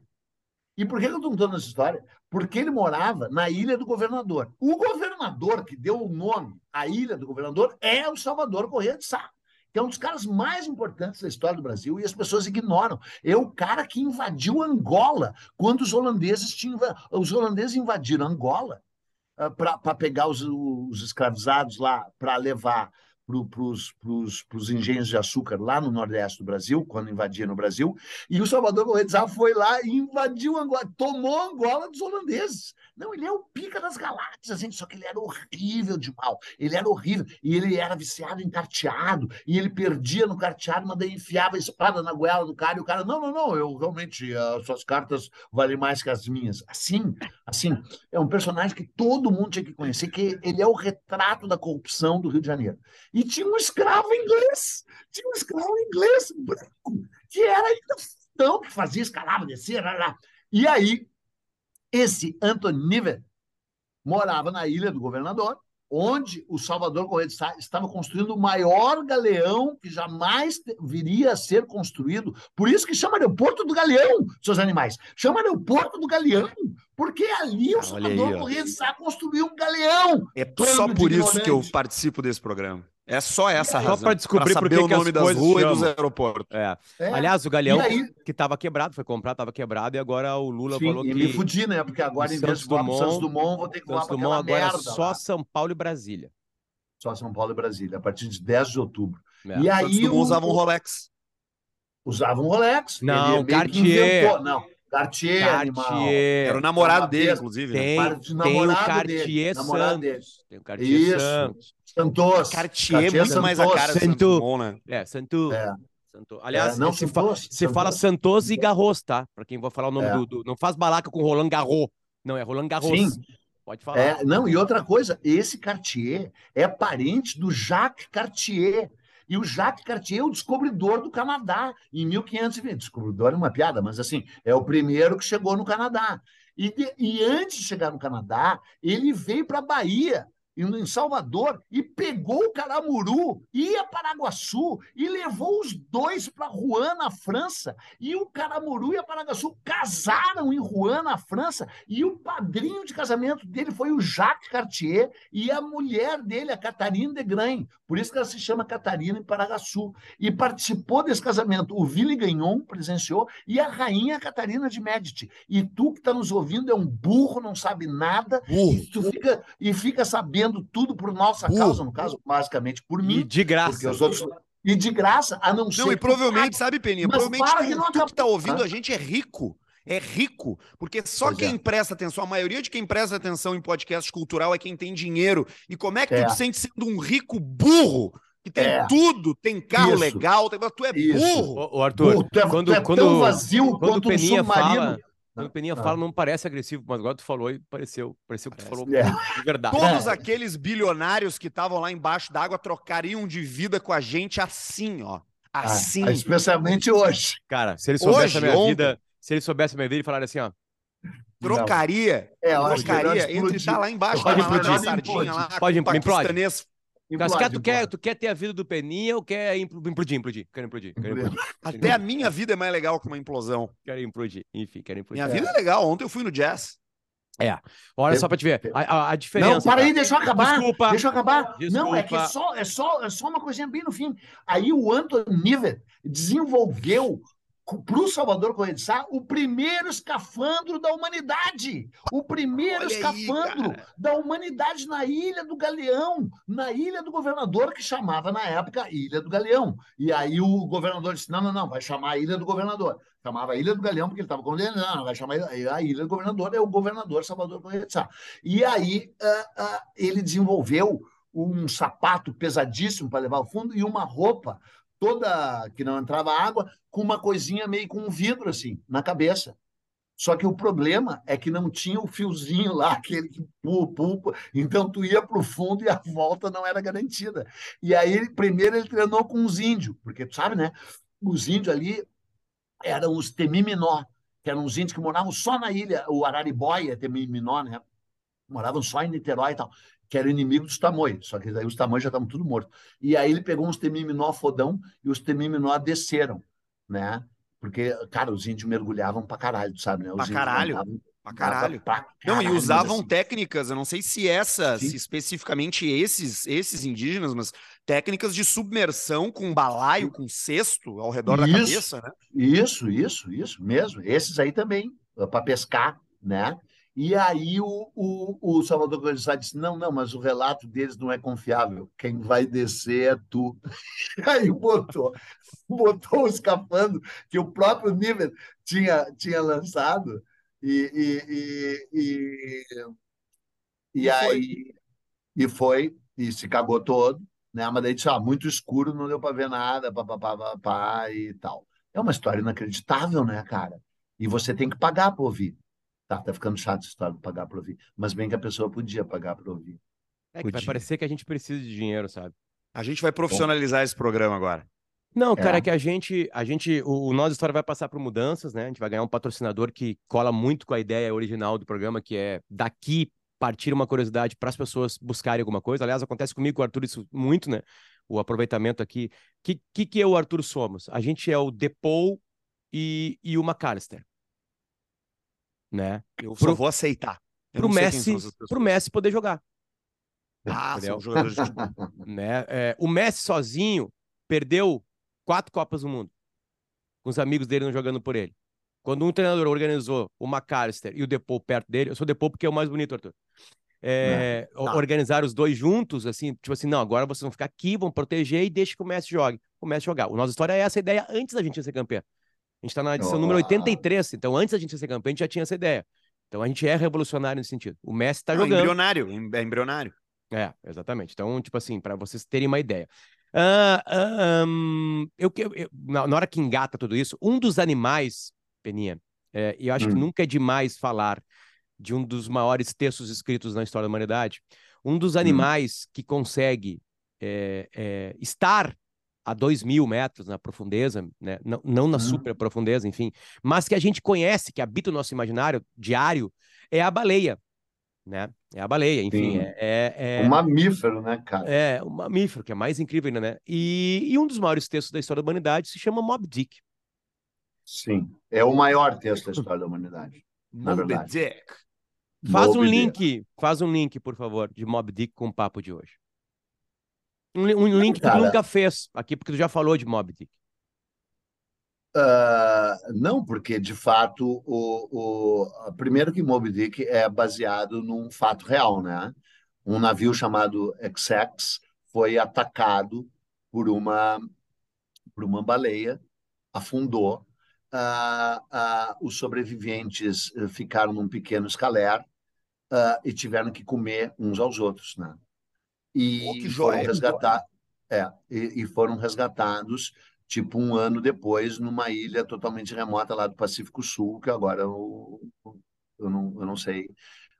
E por que eu estou contando essa história? Porque ele morava na Ilha do Governador. O governador que deu o nome à Ilha do Governador é o Salvador Correia de Sá que é um dos caras mais importantes da história do Brasil, e as pessoas ignoram. É o cara que invadiu Angola quando os holandeses tinham. Os holandeses invadiram Angola uh, ah, para pegar os, os escravizados lá, para levar para os engenhos de açúcar lá no Nordeste do Brasil, quando invadia no Brasil, e o Salvador Correia foi lá e invadiu Angola, tomou Angola dos holandeses. Não, ele é o pica das galáxias, gente, só que ele era horrível de mal, ele era horrível, e ele era viciado em carteado, e ele perdia no carteado, mas daí enfiava a espada na goela do cara, e o cara, não, não, não, eu realmente, as suas cartas valem mais que as minhas. Assim, assim, é um personagem que todo mundo tinha que conhecer, que ele é o retrato da corrupção do Rio de Janeiro. Tinha um escravo inglês, tinha um escravo inglês branco, que era ainda tão que fazia, escalava, descia, lá, lá. E aí, esse Anthony Niven morava na ilha do governador, onde o Salvador Correia de Sá estava construindo o maior galeão que jamais viria a ser construído. Por isso que chama aeroporto do Galeão, seus animais. Chama aeroporto do Galeão, porque ali o Salvador aí, Correia de Sá construiu um galeão. É só por isso que eu participo desse programa. É só essa razão. Só para descobrir pra saber o nome das ruas e dos aeroportos. É. É. Aliás, o Galeão aí... que estava quebrado, foi comprado, estava quebrado, e agora o Lula Sim, falou e que. me fudi, né? Porque agora, em vez de voar Santos Dumont, vou ter que voar para Dumont agora merda, só lá. São Paulo e Brasília. Só São Paulo e Brasília, a partir de 10 de outubro. É. E aí. Dumont o... usavam um Rolex. Usavam um Rolex. Não, Cartier. Não. Cartier, Cartier. Animal. Era o namorado dele, inclusive. Né? Tem, né? tem o Cartier dele, Santos. Dele. Tem o Cartier Isso. Santos. Santos. Cartier, Cartier muito Santos. mais a cara Santos. Bom, né? É, Santos. É. Aliás, é, não, se, Santos, fa se fala Santos e Garros, tá? Para quem vai falar o nome é. do, do, Não faz balaca com Roland Garros. Não, é Roland Garros. Sim. Pode falar. É, não, e outra coisa, esse Cartier é parente do Jacques Cartier. E o Jacques Cartier é o descobridor do Canadá em 1520. Descobridor é uma piada, mas assim, é o primeiro que chegou no Canadá. E, de, e antes de chegar no Canadá, ele veio para a Bahia em Salvador e pegou o Caramuru, ia para Paraguaçu e levou os dois para Rouen, na França. E o Caramuru e a Paraguaçu casaram em Rouen, na França. E o padrinho de casamento dele foi o Jacques Cartier e a mulher dele, a Catarina de Grain. Por isso que ela se chama Catarina em Paraguaçu. E participou desse casamento. O Ville Gagnon presenciou e a rainha Catarina de Médici. E tu que está nos ouvindo é um burro, não sabe nada, burro. e tu fica, e fica sabendo fazendo tudo por nossa causa, no caso, basicamente por mim. E de graça. Porque os outros e de graça, a não ser. Não, e provavelmente, sabe, Peninha? Provavelmente que tu, tu que tá ouvindo a gente é rico. É rico, porque só pois quem é. presta atenção, a maioria de quem presta atenção em podcast cultural é quem tem dinheiro. E como é que é. tu te sente sendo um rico burro? Que tem é. tudo, tem carro Isso. legal, tem... tu é Isso. burro. Ô, Arthur, burro, tu é, quando, tu é quando, tão vazio quando quando o Peninha um fala, quando o Peninha ah. fala, não parece agressivo, mas agora tu falou e pareceu. Pareceu que tu falou é. de verdade. Todos é. aqueles bilionários que estavam lá embaixo d'água trocariam de vida com a gente assim, ó. Ah, assim. Ah, especialmente hoje. Cara, se ele soubesse hoje, a minha ontem... vida, se ele soubesse a minha vida, ele falaria assim, ó. Trocaria. É, trocaria entre estar tá lá embaixo, pode implodir, sardinha lá, pode implodir. Implode, quer, tu, quer, tu quer ter a vida do Peninha ou quer implodir, implodir? Quero implodir. Quero implodir. Até a minha vida é mais legal que uma implosão. Quero implodir. Enfim, quero implodir. Minha vida é legal. Ontem eu fui no jazz. É. Olha só pra te ver. A, a, a diferença. Não, para aí, deixa eu acabar. Desculpa. Deixa eu acabar. Desculpa. Não, é que é só, é, só, é só uma coisinha bem no fim. Aí o Anthony Niven desenvolveu para o Salvador Correia de Sá, o primeiro escafandro da humanidade. O primeiro Olha escafandro aí, da humanidade na Ilha do Galeão, na Ilha do Governador, que chamava na época Ilha do Galeão. E aí o governador disse: não, não, não, vai chamar a Ilha do Governador. Chamava a Ilha do Galeão, porque ele estava condenado, não, não, vai chamar a Ilha do Governador, é o governador Salvador Correia de Sá. E aí uh, uh, ele desenvolveu um sapato pesadíssimo para levar ao fundo e uma roupa toda que não entrava água, com uma coisinha meio com um vidro assim na cabeça. Só que o problema é que não tinha o fiozinho lá, aquele que pulpa, então tu ia para o fundo e a volta não era garantida. E aí, primeiro ele treinou com os índios, porque tu sabe, né? Os índios ali eram os Temiminó, que eram os índios que moravam só na ilha, o Araribóia, Temiminó, né? Moravam só em Niterói e tal que era inimigo dos tamoios, só que aí os tamoios já estavam tudo mortos. E aí ele pegou uns temiminó fodão e os temiminó desceram, né? Porque, cara, os índios mergulhavam pra caralho, sabe, né? Os pra caralho. Pra caralho. Pra caralho. Não, e usavam assim. técnicas, eu não sei se essas, se especificamente esses, esses indígenas, mas técnicas de submersão com balaio, com cesto ao redor isso, da cabeça, né? Isso, isso, isso mesmo. Esses aí também, para pescar, né? E aí o, o, o Salvador Coelho disse: não, não, mas o relato deles não é confiável. Quem vai descer é tu. aí botou, botou o escapando que o próprio Niven tinha, tinha lançado. E, e, e, e, aí e foi, e se cagou todo, né? Mas daí disse, ah, muito escuro, não deu para ver nada, pá, pá, pá, pá, pá, e tal. É uma história inacreditável, né, cara? E você tem que pagar para ouvir. Tá, tá ficando chato essa história de pagar para ouvir. Mas bem que a pessoa podia pagar para ouvir. É que podia. vai parecer que a gente precisa de dinheiro, sabe? A gente vai profissionalizar Bom. esse programa agora. Não, cara, é. é que a gente, a gente, o, o Nós História vai passar por mudanças, né? A gente vai ganhar um patrocinador que cola muito com a ideia original do programa, que é daqui partir uma curiosidade para as pessoas buscarem alguma coisa. Aliás, acontece comigo com o Arthur isso muito, né? O aproveitamento aqui. O que, que, que eu e o Arthur somos? A gente é o Depou e, e o McAllister né? Eu pro, só vou aceitar. Eu pro Messi, pro Messi poder jogar. Ah, são jogadores de... né? É, o Messi sozinho perdeu quatro Copas do Mundo, com os amigos dele não jogando por ele. Quando um treinador organizou o McAllister e o Depou perto dele, eu sou o Depou porque é o mais bonito, Arthur. É, é, tá. organizar os dois juntos, assim, tipo assim, não, agora vocês vão ficar aqui, vão proteger e deixa que o Messi jogue. Comece a jogar. O nossa história é essa ideia antes da gente ser campeão. A gente está na edição oh. número 83, então antes da gente ser campeão, a gente já tinha essa ideia. Então a gente é revolucionário nesse sentido. O Messi está jogando. É embrionário, é embrionário. É, exatamente. Então, tipo assim, para vocês terem uma ideia. Uh, um, eu, eu, na, hora que engata tudo isso, um dos animais, Peninha, é, e eu acho hum. que nunca é demais falar de um dos maiores textos escritos na história da humanidade, um dos hum. animais hum. que consegue é, é, estar a dois mil metros na profundeza, né? não, não na uhum. super profundeza, enfim, mas que a gente conhece, que habita o nosso imaginário diário, é a baleia. Né? É a baleia, enfim. É, é, é, Um mamífero, né, cara? É, um mamífero, que é mais incrível ainda, né? E, e um dos maiores textos da história da humanidade se chama Mob Dick. Sim, é o maior texto da história da humanidade. Mob Dick. Faz um link, Dick. faz um link, por favor, de Mob Dick com o papo de hoje. Um, um link que tu nunca fez aqui, porque tu já falou de Mob Dick. Uh, não, porque de fato o, o primeiro que Moby Dick é baseado num fato real, né? um navio chamado XX foi atacado por uma por uma baleia, afundou. Uh, uh, os sobreviventes uh, ficaram num pequeno escaler e tiveram que comer uns aos outros, né? E oh, foram resgatados, é, e, e foram resgatados tipo um ano depois numa ilha totalmente remota lá do Pacífico Sul, que agora eu, eu, não, eu não sei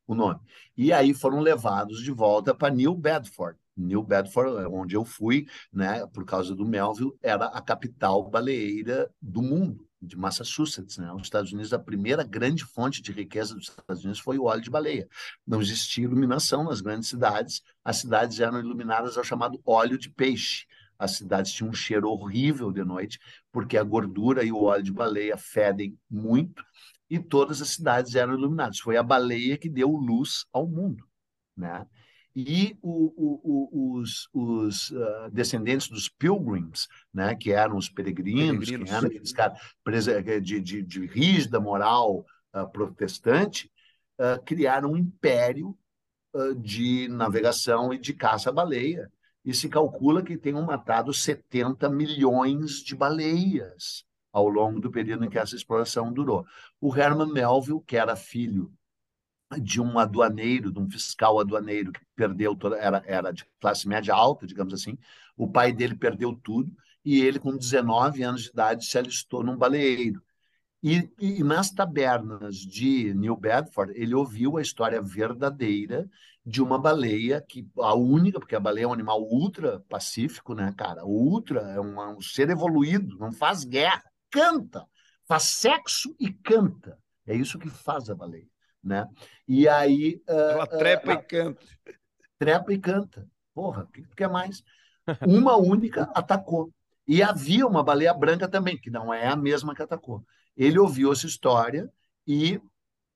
o nome. E aí foram levados de volta para New Bedford. New Bedford, onde eu fui, né, por causa do Melville, era a capital baleeira do mundo, de Massachusetts, né? Os Estados Unidos, a primeira grande fonte de riqueza dos Estados Unidos foi o óleo de baleia. Não existia iluminação nas grandes cidades, as cidades eram iluminadas ao chamado óleo de peixe. As cidades tinham um cheiro horrível de noite, porque a gordura e o óleo de baleia fedem muito, e todas as cidades eram iluminadas. Foi a baleia que deu luz ao mundo, né? E o, o, o, os, os uh, descendentes dos pilgrims, né, que eram os peregrinos, peregrinos. que eram aqueles caras de, de, de rígida moral uh, protestante, uh, criaram um império de navegação e de caça-baleia. E se calcula que tenham matado 70 milhões de baleias ao longo do período em que essa exploração durou. O Herman Melville, que era filho de um aduaneiro, de um fiscal aduaneiro que perdeu toda, era, era de classe média alta, digamos assim. O pai dele perdeu tudo e ele, com 19 anos de idade, se alistou num baleeiro. E, e, nas tabernas de New Bedford, ele ouviu a história verdadeira de uma baleia, que a única, porque a baleia é um animal ultra pacífico, né, cara? Ultra é um, um ser evoluído, não faz guerra, canta, faz sexo e canta. É isso que faz a baleia né? E aí. Uh, Ela trepa uh, e canta. Trepa e canta. Porra, o que tu quer mais? Uma única atacou. E havia uma baleia branca também, que não é a mesma que atacou. Ele ouviu essa história e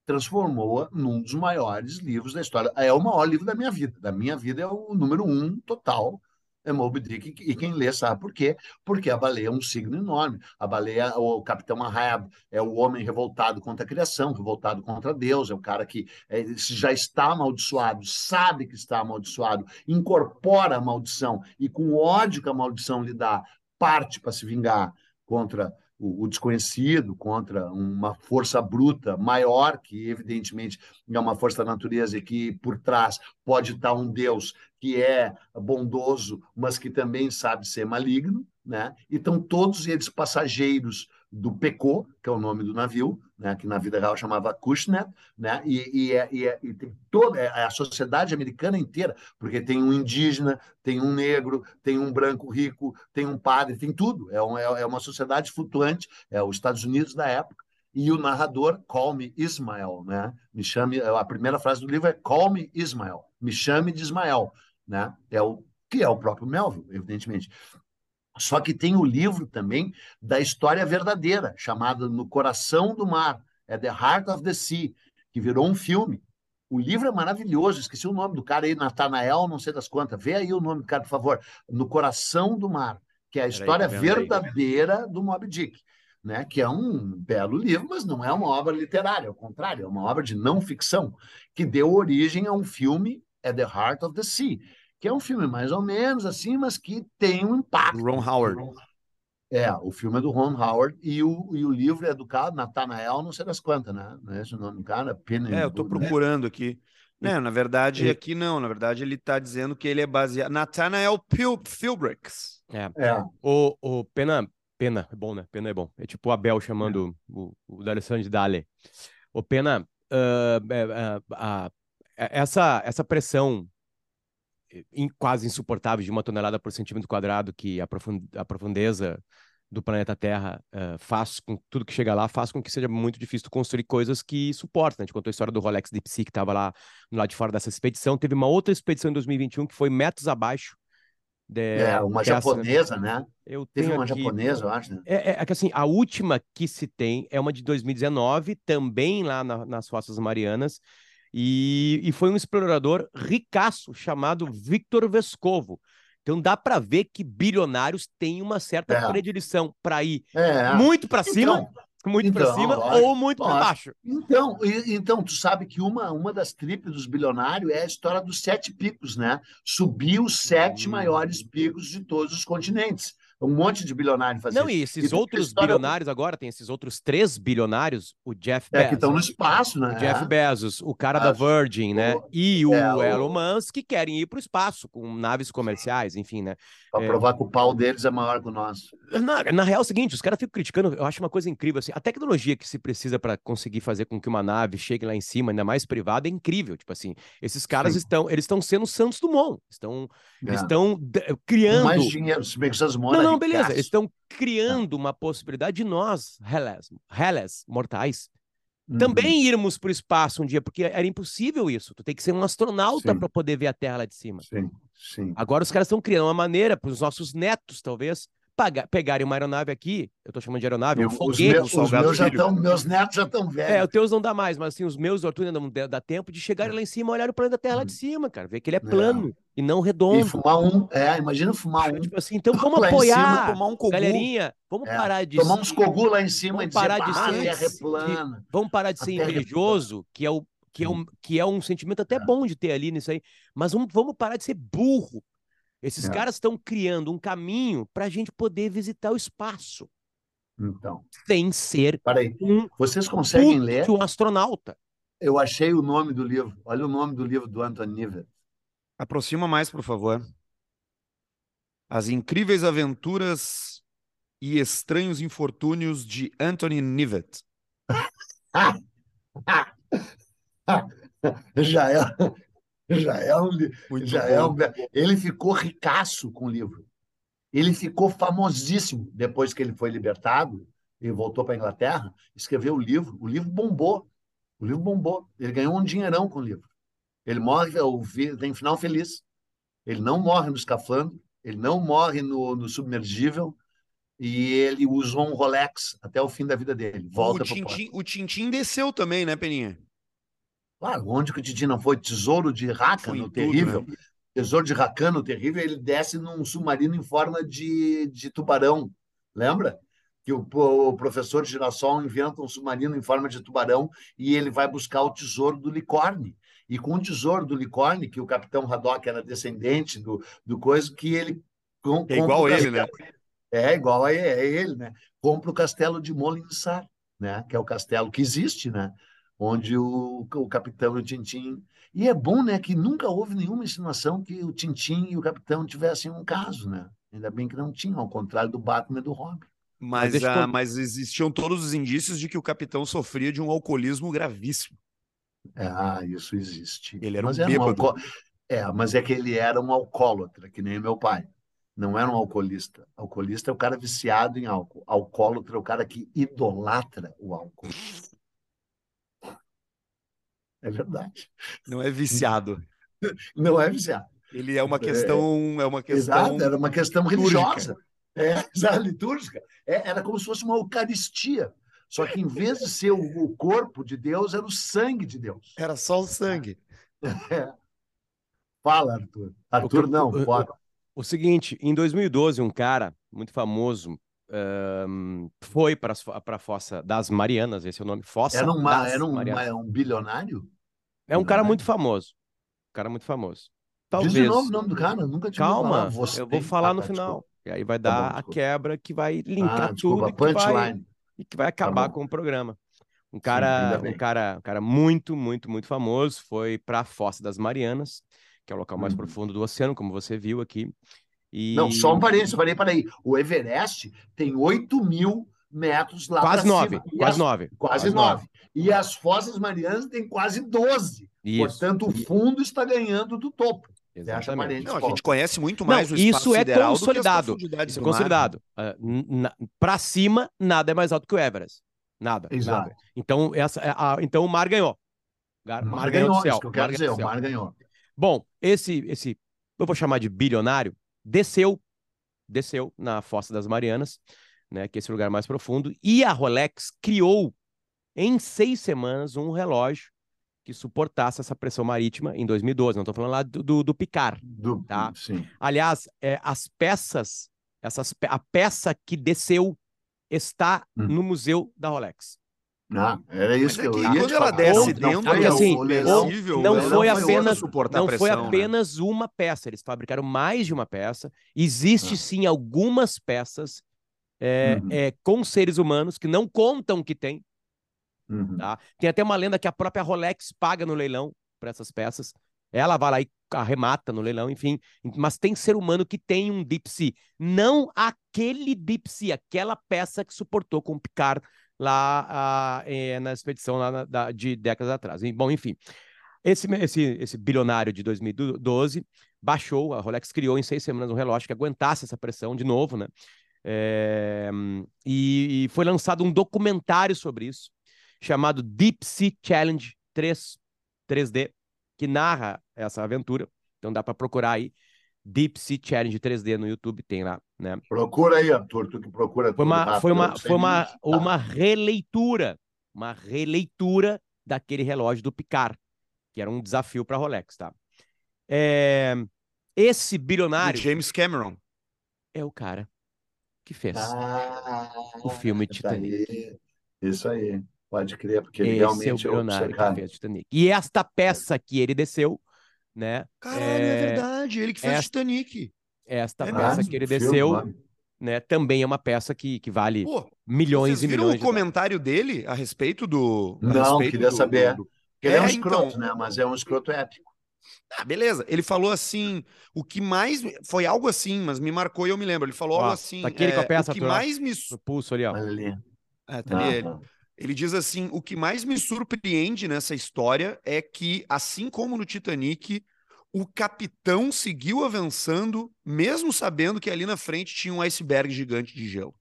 transformou-a num dos maiores livros da história. É o maior livro da minha vida. Da minha vida é o número um total é Moby Dick, e quem lê sabe por quê? Porque a baleia é um signo enorme. A baleia, o Capitão Ahab, é o homem revoltado contra a criação, revoltado contra Deus, é o cara que é, já está amaldiçoado, sabe que está amaldiçoado, incorpora a maldição e com o ódio que a maldição lhe dá, parte para se vingar contra o, o, desconhecido, contra uma força bruta maior, que evidentemente é uma força da natureza e que por trás pode estar um Deus que é bondoso, mas que também sabe ser maligno, né? E estão todos eles passageiros do Pecô, que é o nome do navio, né, que na vida real chamava Kushner, né, e, e, é, e, é, e tem toda é a sociedade americana inteira, porque tem um indígena, tem um negro, tem um branco rico, tem um padre, tem tudo. É, um, é, é uma sociedade flutuante, é os Estados Unidos da época. E o narrador, Call me Ismael, né? Me chame, a primeira frase do livro é Call me Ismael, me chame de Ismael, né? É o que é o próprio Melville, evidentemente. Só que tem o livro também da história verdadeira, chamado No Coração do Mar, é The Heart of the Sea, que virou um filme. O livro é maravilhoso, esqueci o nome do cara aí, Nathanael, não sei das quantas. Vê aí o nome do cara, por favor. No Coração do Mar, que é a história aí, tá verdadeira aí. do Moby Dick. Né, que é um belo livro, mas não é uma obra literária, ao contrário, é uma obra de não ficção, que deu origem a um filme, é The Heart of the Sea, que é um filme mais ou menos assim, mas que tem um impacto. Ron Howard. É, o filme é do Ron Howard e o, e o livro é do cara Nathanael, não sei das quantas, né? Não é esse o nome do cara? Penny, é, eu estou né? procurando né? aqui. Não, na verdade, aqui não. Na verdade, ele está dizendo que ele é baseado. Nathanael Pil Philbricks. É. é. O, o Pena, Pena, é bom, né? Pena é bom. É tipo o Abel chamando é. o, o D'Alessandro de Dale. O Pena, uh, uh, uh, essa, essa pressão quase insuportável de uma tonelada por centímetro quadrado que a, a profundeza do planeta Terra uh, faz com tudo que chega lá faz com que seja muito difícil construir coisas que suportem. A gente contou a história do Rolex Deep Sea que estava lá no lado de fora dessa expedição. Teve uma outra expedição em 2021 que foi metros abaixo. De, é, uma japonesa, né? Eu Teve uma aqui... japonesa, eu acho. Né? É, é, é, que assim, a última que se tem é uma de 2019, também lá na, nas Fossas Marianas, e, e foi um explorador ricaço chamado Victor Vescovo. Então dá para ver que bilionários têm uma certa é. predileção para ir é. muito para cima. Então, muito então, para cima lógico, ou muito para baixo. Então, então, tu sabe que uma, uma das tripes dos bilionários é a história dos sete picos, né? Subir os sete hum. maiores picos de todos os continentes um monte de bilionário fazendo Não, e esses e outros história... bilionários agora, tem esses outros três bilionários, o Jeff Bezos. É, que estão no espaço, né? O Jeff Bezos, o cara da Virgin, né? E o, é, o Elon Musk, que querem ir para o espaço com naves comerciais, enfim, né? Para é... provar que o pau deles é maior que o nosso. Na, na real é o seguinte, os caras ficam criticando, eu acho uma coisa incrível, assim, a tecnologia que se precisa para conseguir fazer com que uma nave chegue lá em cima, ainda mais privada, é incrível, tipo assim, esses caras Sim. estão, eles estão sendo Santos Dumont, estão, é. estão criando... Mais dinheiro, se bem que essas Não, não, beleza, eles estão criando uma possibilidade de nós, reles, reles mortais, uhum. também irmos para o espaço um dia, porque era impossível isso. Tu tem que ser um astronauta para poder ver a Terra lá de cima. Sim, sim. Agora os caras estão criando uma maneira para os nossos netos, talvez, pagar, pegarem uma aeronave aqui, eu tô chamando de aeronave, um foguete. Meus, os meus, já tão, meus netos já estão velhos. É, os teus não dá mais, mas assim, os meus, Arthur, ainda não dá tempo de chegarem lá em cima, olhar o planeta Terra lá de hum. cima, cara, ver que ele é, é. plano é. e não redondo. E fumar um, é, imagina fumar um. Tipo assim, então vamos apoiar, cima, tomar um cogu. galerinha, vamos é, parar de... Tomar uns cogu lá em cima vamos e parar dizer, de ah, ser, a Terra é plana. De, vamos parar de ser é invejoso, que é o que é, um, que é um sentimento até bom de ter ali nisso aí, mas vamos, vamos parar de ser burro, esses é. caras estão criando um caminho para a gente poder visitar o espaço. Então. Sem ser Peraí. um Vocês conseguem ler? um astronauta. Eu achei o nome do livro. Olha o nome do livro do Anthony Nivet. Aproxima mais, por favor. As Incríveis Aventuras e Estranhos Infortúnios de Anthony Nivet. Já é, já é um, já é um, ele ficou ricaço com o livro. Ele ficou famosíssimo depois que ele foi libertado e voltou para a Inglaterra, escreveu o livro. O livro bombou. O livro bombou. Ele ganhou um dinheirão com o livro. Ele morre, tem final feliz. Ele não morre no escafandro, ele não morre no, no submergível, e ele usou um Rolex até o fim da vida dele. Volta o o Tintin desceu também, né, Peninha? Claro, onde que o Titi não foi? Tesouro de Raca, no terrível. Né? Tesouro de Racano terrível, ele desce num submarino em forma de, de tubarão. Lembra? Que o, o professor Girassol inventa um submarino em forma de tubarão e ele vai buscar o tesouro do Licorne. E com o tesouro do Licorne, que o capitão Haddock era descendente do, do coisa, que ele. Com, é igual ele, né? É igual a ele, é ele, né? Compra o castelo de Molinsar, né? Que é o castelo que existe, né? Onde o, o capitão e o Tintim. E é bom, né, que nunca houve nenhuma insinuação que o Tintim e o capitão tivessem um caso, né? Ainda bem que não tinham, ao contrário do Batman e do Robin. Mas, mas, ah, mas existiam todos os indícios de que o capitão sofria de um alcoolismo gravíssimo. Ah, isso existe. Ele era mas um bêbado. Um É, mas é que ele era um alcoólatra, que nem meu pai. Não era um alcoolista. Alcoolista é o cara viciado em álcool. Alcoólatra é o cara que idolatra o álcool. É verdade. Não é viciado. Não é viciado. Ele é uma questão. É, é uma questão. Exato, era uma questão religiosa. É, litúrgica. É, era como se fosse uma Eucaristia. Só que em vez de ser o, o corpo de Deus, era o sangue de Deus. Era só o sangue. É. Fala, Arthur. Arthur, não, o, o, o, seguinte, em 2012, um cara muito famoso um, foi para a Fossa das Marianas, esse é o nome, Fossa era uma, Era um, uma, um bilionário? É um cara muito famoso. Um cara muito famoso. Talvez. Diz de novo o nome do cara, nunca tinha Calma, eu vou falar ah, no tá, final. Desculpa. E aí vai tá dar tá bom, a quebra que vai linkar ah, tudo e que, vai, e que vai acabar tá com o programa. Um cara, Sim, um cara, um cara muito, muito, muito famoso foi para a Fossa das Marianas, que é o local mais hum. profundo do oceano, como você viu aqui. E... Não, só um parênteses, parei, parei. O Everest tem 8 mil metros lá Quase nove, quase as... nove. Quase, nove. E as Fossas Marianas têm quase 12. Isso. Portanto, o fundo está ganhando do topo. Exatamente. Não, a gente conhece muito mais Não, o isso é consolidado. Isso é consolidado. Uh, Para cima, nada é mais alto que o Everest. Nada. Exato. Nada. Então, essa, é a, então o mar ganhou. O mar, mar ganhou, ganhou céu. Isso que eu quero dizer, o mar ganhou. Bom, esse, esse, eu vou chamar de bilionário, desceu, desceu na Fossa das Marianas, né, que é esse lugar mais profundo, e a Rolex criou em seis semanas um relógio que suportasse essa pressão marítima em 2012. Não estou falando lá do, do, do Picar, do, tá? Sim. Aliás, é, as peças, essas, a peça que desceu está hum. no museu da Rolex. Ah, era isso Mas que eu ia Quando ela desce dentro, não foi, assim, possível, não foi apenas, não foi né? apenas né? uma peça. Eles fabricaram mais de uma peça. Existe ah. sim algumas peças é, uhum. é, com seres humanos que não contam que tem. Uhum. Tá? Tem até uma lenda que a própria Rolex paga no leilão para essas peças. Ela vai lá e arremata no leilão, enfim. Mas tem ser humano que tem um Sea. Não aquele Sea, aquela peça que suportou com o Picard lá é, na expedição lá na, da, de décadas atrás. Bom, enfim. Esse, esse, esse bilionário de 2012 baixou, a Rolex criou em seis semanas um relógio que aguentasse essa pressão de novo, né? É, e, e, foi lançado um documentário sobre isso, chamado Deep Sea Challenge 3, 3D, que narra essa aventura. Então dá para procurar aí. Deep Sea Challenge 3D no YouTube, tem lá, né? Procura aí, Arthur, tu que procura. Foi uma, foi uma, foi uma, tá. uma releitura, uma releitura daquele relógio do Picard, que era um desafio para a Rolex, tá? É... Esse bilionário. James Cameron. É o cara que fez ah, o filme Titanic. Aí, isso aí. Pode crer, porque ele Esse realmente é o bilionário que fez Titanic. E esta peça que ele desceu, né? Caralho, é, é verdade, ele que fez esta, Titanic. Esta é peça mesmo? que ele desceu, filme, né? Também é uma peça que, que vale Pô, milhões e milhões. Vocês viram o comentário dele a respeito do. A Não, respeito queria do, saber. Do... Ele é, é um escroto, então... né? Mas é um escroto épico. Ah, beleza. Ele falou assim, o que mais foi algo assim, mas me marcou e eu me lembro. Ele falou ó, algo assim. Tá aquele é, com a peça, o que mais me no pulso ali, ó. Ali. É, tá ali ele. Ele diz assim: o que mais me surpreende nessa história é que, assim como no Titanic, o capitão seguiu avançando, mesmo sabendo que ali na frente tinha um iceberg gigante de gelo.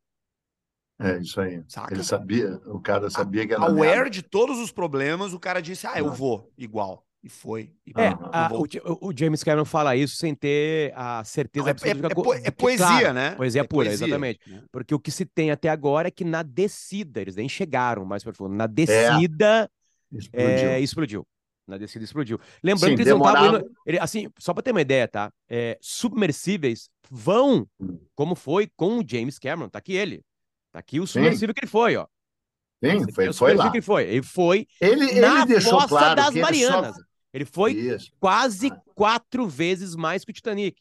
É isso aí. Saca? Ele sabia, o cara sabia que era. Aware de todos os problemas, o cara disse: ah, eu vou, igual. E foi. E é, a, o, o, James Cameron fala isso sem ter a certeza Não, é, é, é, é, poesia, claro, né? Poesia é pura, poesia, exatamente. Né? Porque o que se tem até agora é que na descida, eles nem chegaram mais para fundo, na descida explodiu. explodiu. Na descida explodiu. Lembrando Sim, que eles demorava... não estavam Assim, só para ter uma ideia, tá? submersíveis vão, hum. como foi com o James Cameron, tá aqui ele. Tá aqui o submersível Sim. que ele foi, ó. Sim, foi, foi lá. Que ele foi. Ele foi ele, na ele deixou claro das Marianas. Só... Ele foi Isso. quase ah. quatro vezes mais que o Titanic.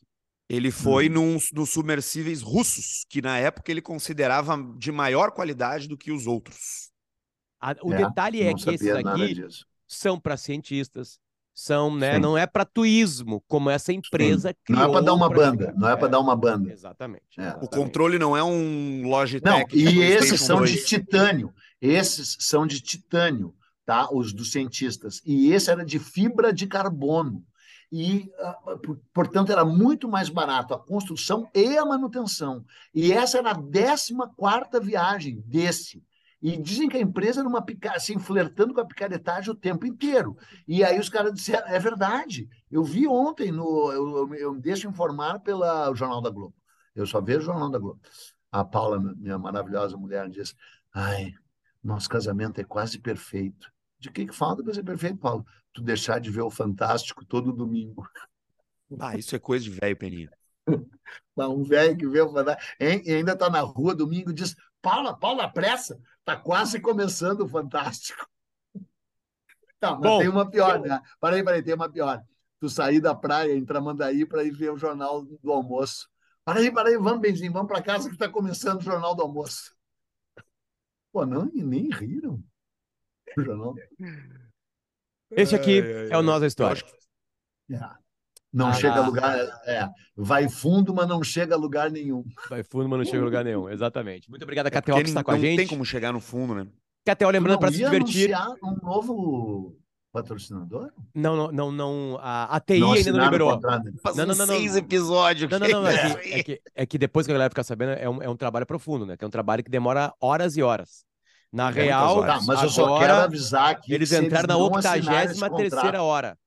Ele foi hum. num, nos submersíveis russos, que na época ele considerava de maior qualidade do que os outros. A, o é, detalhe é que esses aqui são para cientistas, são, né? Sim. Não é para tuísmo, como essa empresa que Não é para dar uma banda, não é para dar uma banda. Exatamente, é. exatamente, O controle não é um Logitech. Não, e esses são 2. de titânio. Esses são de titânio tá? os dos cientistas. E esse era de fibra de carbono. E, ah, portanto, era muito mais barato a construção e a manutenção. E essa era a 14 viagem desse. E dizem que a empresa era uma assim, flertando com a picaretagem o tempo inteiro. E aí os caras disseram, é verdade. Eu vi ontem, no, eu, eu, eu me deixo informar pelo Jornal da Globo. Eu só vejo o Jornal da Globo. A Paula, minha maravilhosa mulher, diz, ai, nosso casamento é quase perfeito. De que, que falta para ser perfeito, Paulo? Tu deixar de ver o Fantástico todo domingo. Ah, isso é coisa de velho, Peninha. um velho que vê o Fantástico e ainda está na rua domingo e diz: Paula, Paula, pressa, está quase começando o Fantástico. Tá, mas Bom, tem uma pior, né? Peraí, peraí, tem uma pior. Tu sair da praia em Tramandaí para ir ver o jornal do almoço. Peraí, peraí, vamos, Benzinho, vamos para casa que está começando o jornal do almoço. Pô, não, nem riram. Esse aqui é, é, é o Nós da História. É. Não ah, chega a lugar. É, vai fundo, mas não chega a lugar nenhum. Vai fundo, mas não chega a lugar nenhum. Exatamente. Muito obrigado, a KTO, que está com a gente. Não tem como chegar no fundo, né? KTO, lembrando para se divertir. um novo patrocinador? Não, não, não, não a, a TI não ainda não liberou. Não, não, não, seis episódios. Não, não, não, é, que, é, que, é que depois que a galera ficar sabendo, é um, é um trabalho profundo, né? Que é um trabalho que demora horas e horas. Na real, tá, mas eu só quero avisar que eles entraram eles na 83 hora.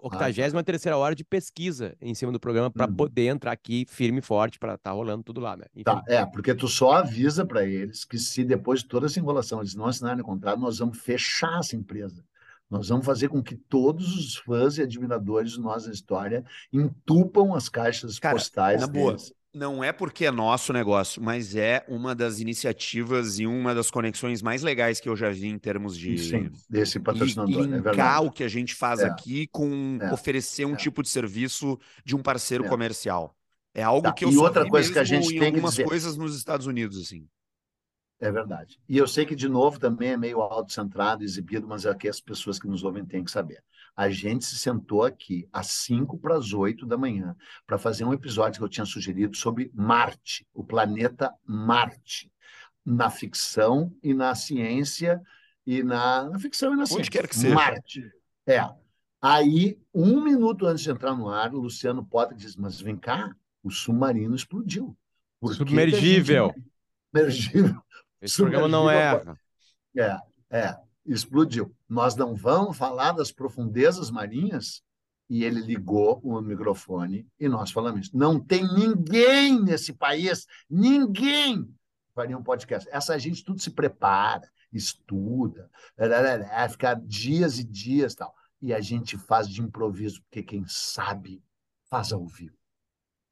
83 ah, terceira hora de pesquisa em cima do programa para hum. poder entrar aqui firme e forte para estar tá rolando tudo lá, né? Tá, é, porque tu só avisa para eles que se depois de toda essa enrolação eles não assinarem o contrato, nós vamos fechar essa empresa. Nós vamos fazer com que todos os fãs e admiradores de nossa história entupam as caixas Cara, postais na boa. não é porque é nosso negócio, mas é uma das iniciativas e uma das conexões mais legais que eu já vi em termos de Sim, desse patrocinador. É linkar é o que a gente faz é. aqui com é. oferecer um é. tipo de serviço de um parceiro é. comercial. É algo tá. que eu e outra coisa que a gente tem algumas que dizer. coisas nos Estados Unidos assim. É verdade. E eu sei que, de novo, também é meio autocentrado, exibido, mas é que as pessoas que nos ouvem têm que saber. A gente se sentou aqui às 5 para as 8 da manhã para fazer um episódio que eu tinha sugerido sobre Marte, o planeta Marte, na ficção e na ciência e na, na ficção e na Onde ciência. quer que seja. Marte. É. Aí, um minuto antes de entrar no ar, o Luciano Potter diz: Mas vem cá, o submarino explodiu. Submergível. Gente... Submergível. Esse programa não erra. É, é explodiu. Nós não vamos falar das profundezas marinhas? E ele ligou o microfone e nós falamos isso. Não tem ninguém nesse país, ninguém faria um podcast. Essa gente tudo se prepara, estuda, fica dias e dias tal. E a gente faz de improviso, porque quem sabe faz ao vivo.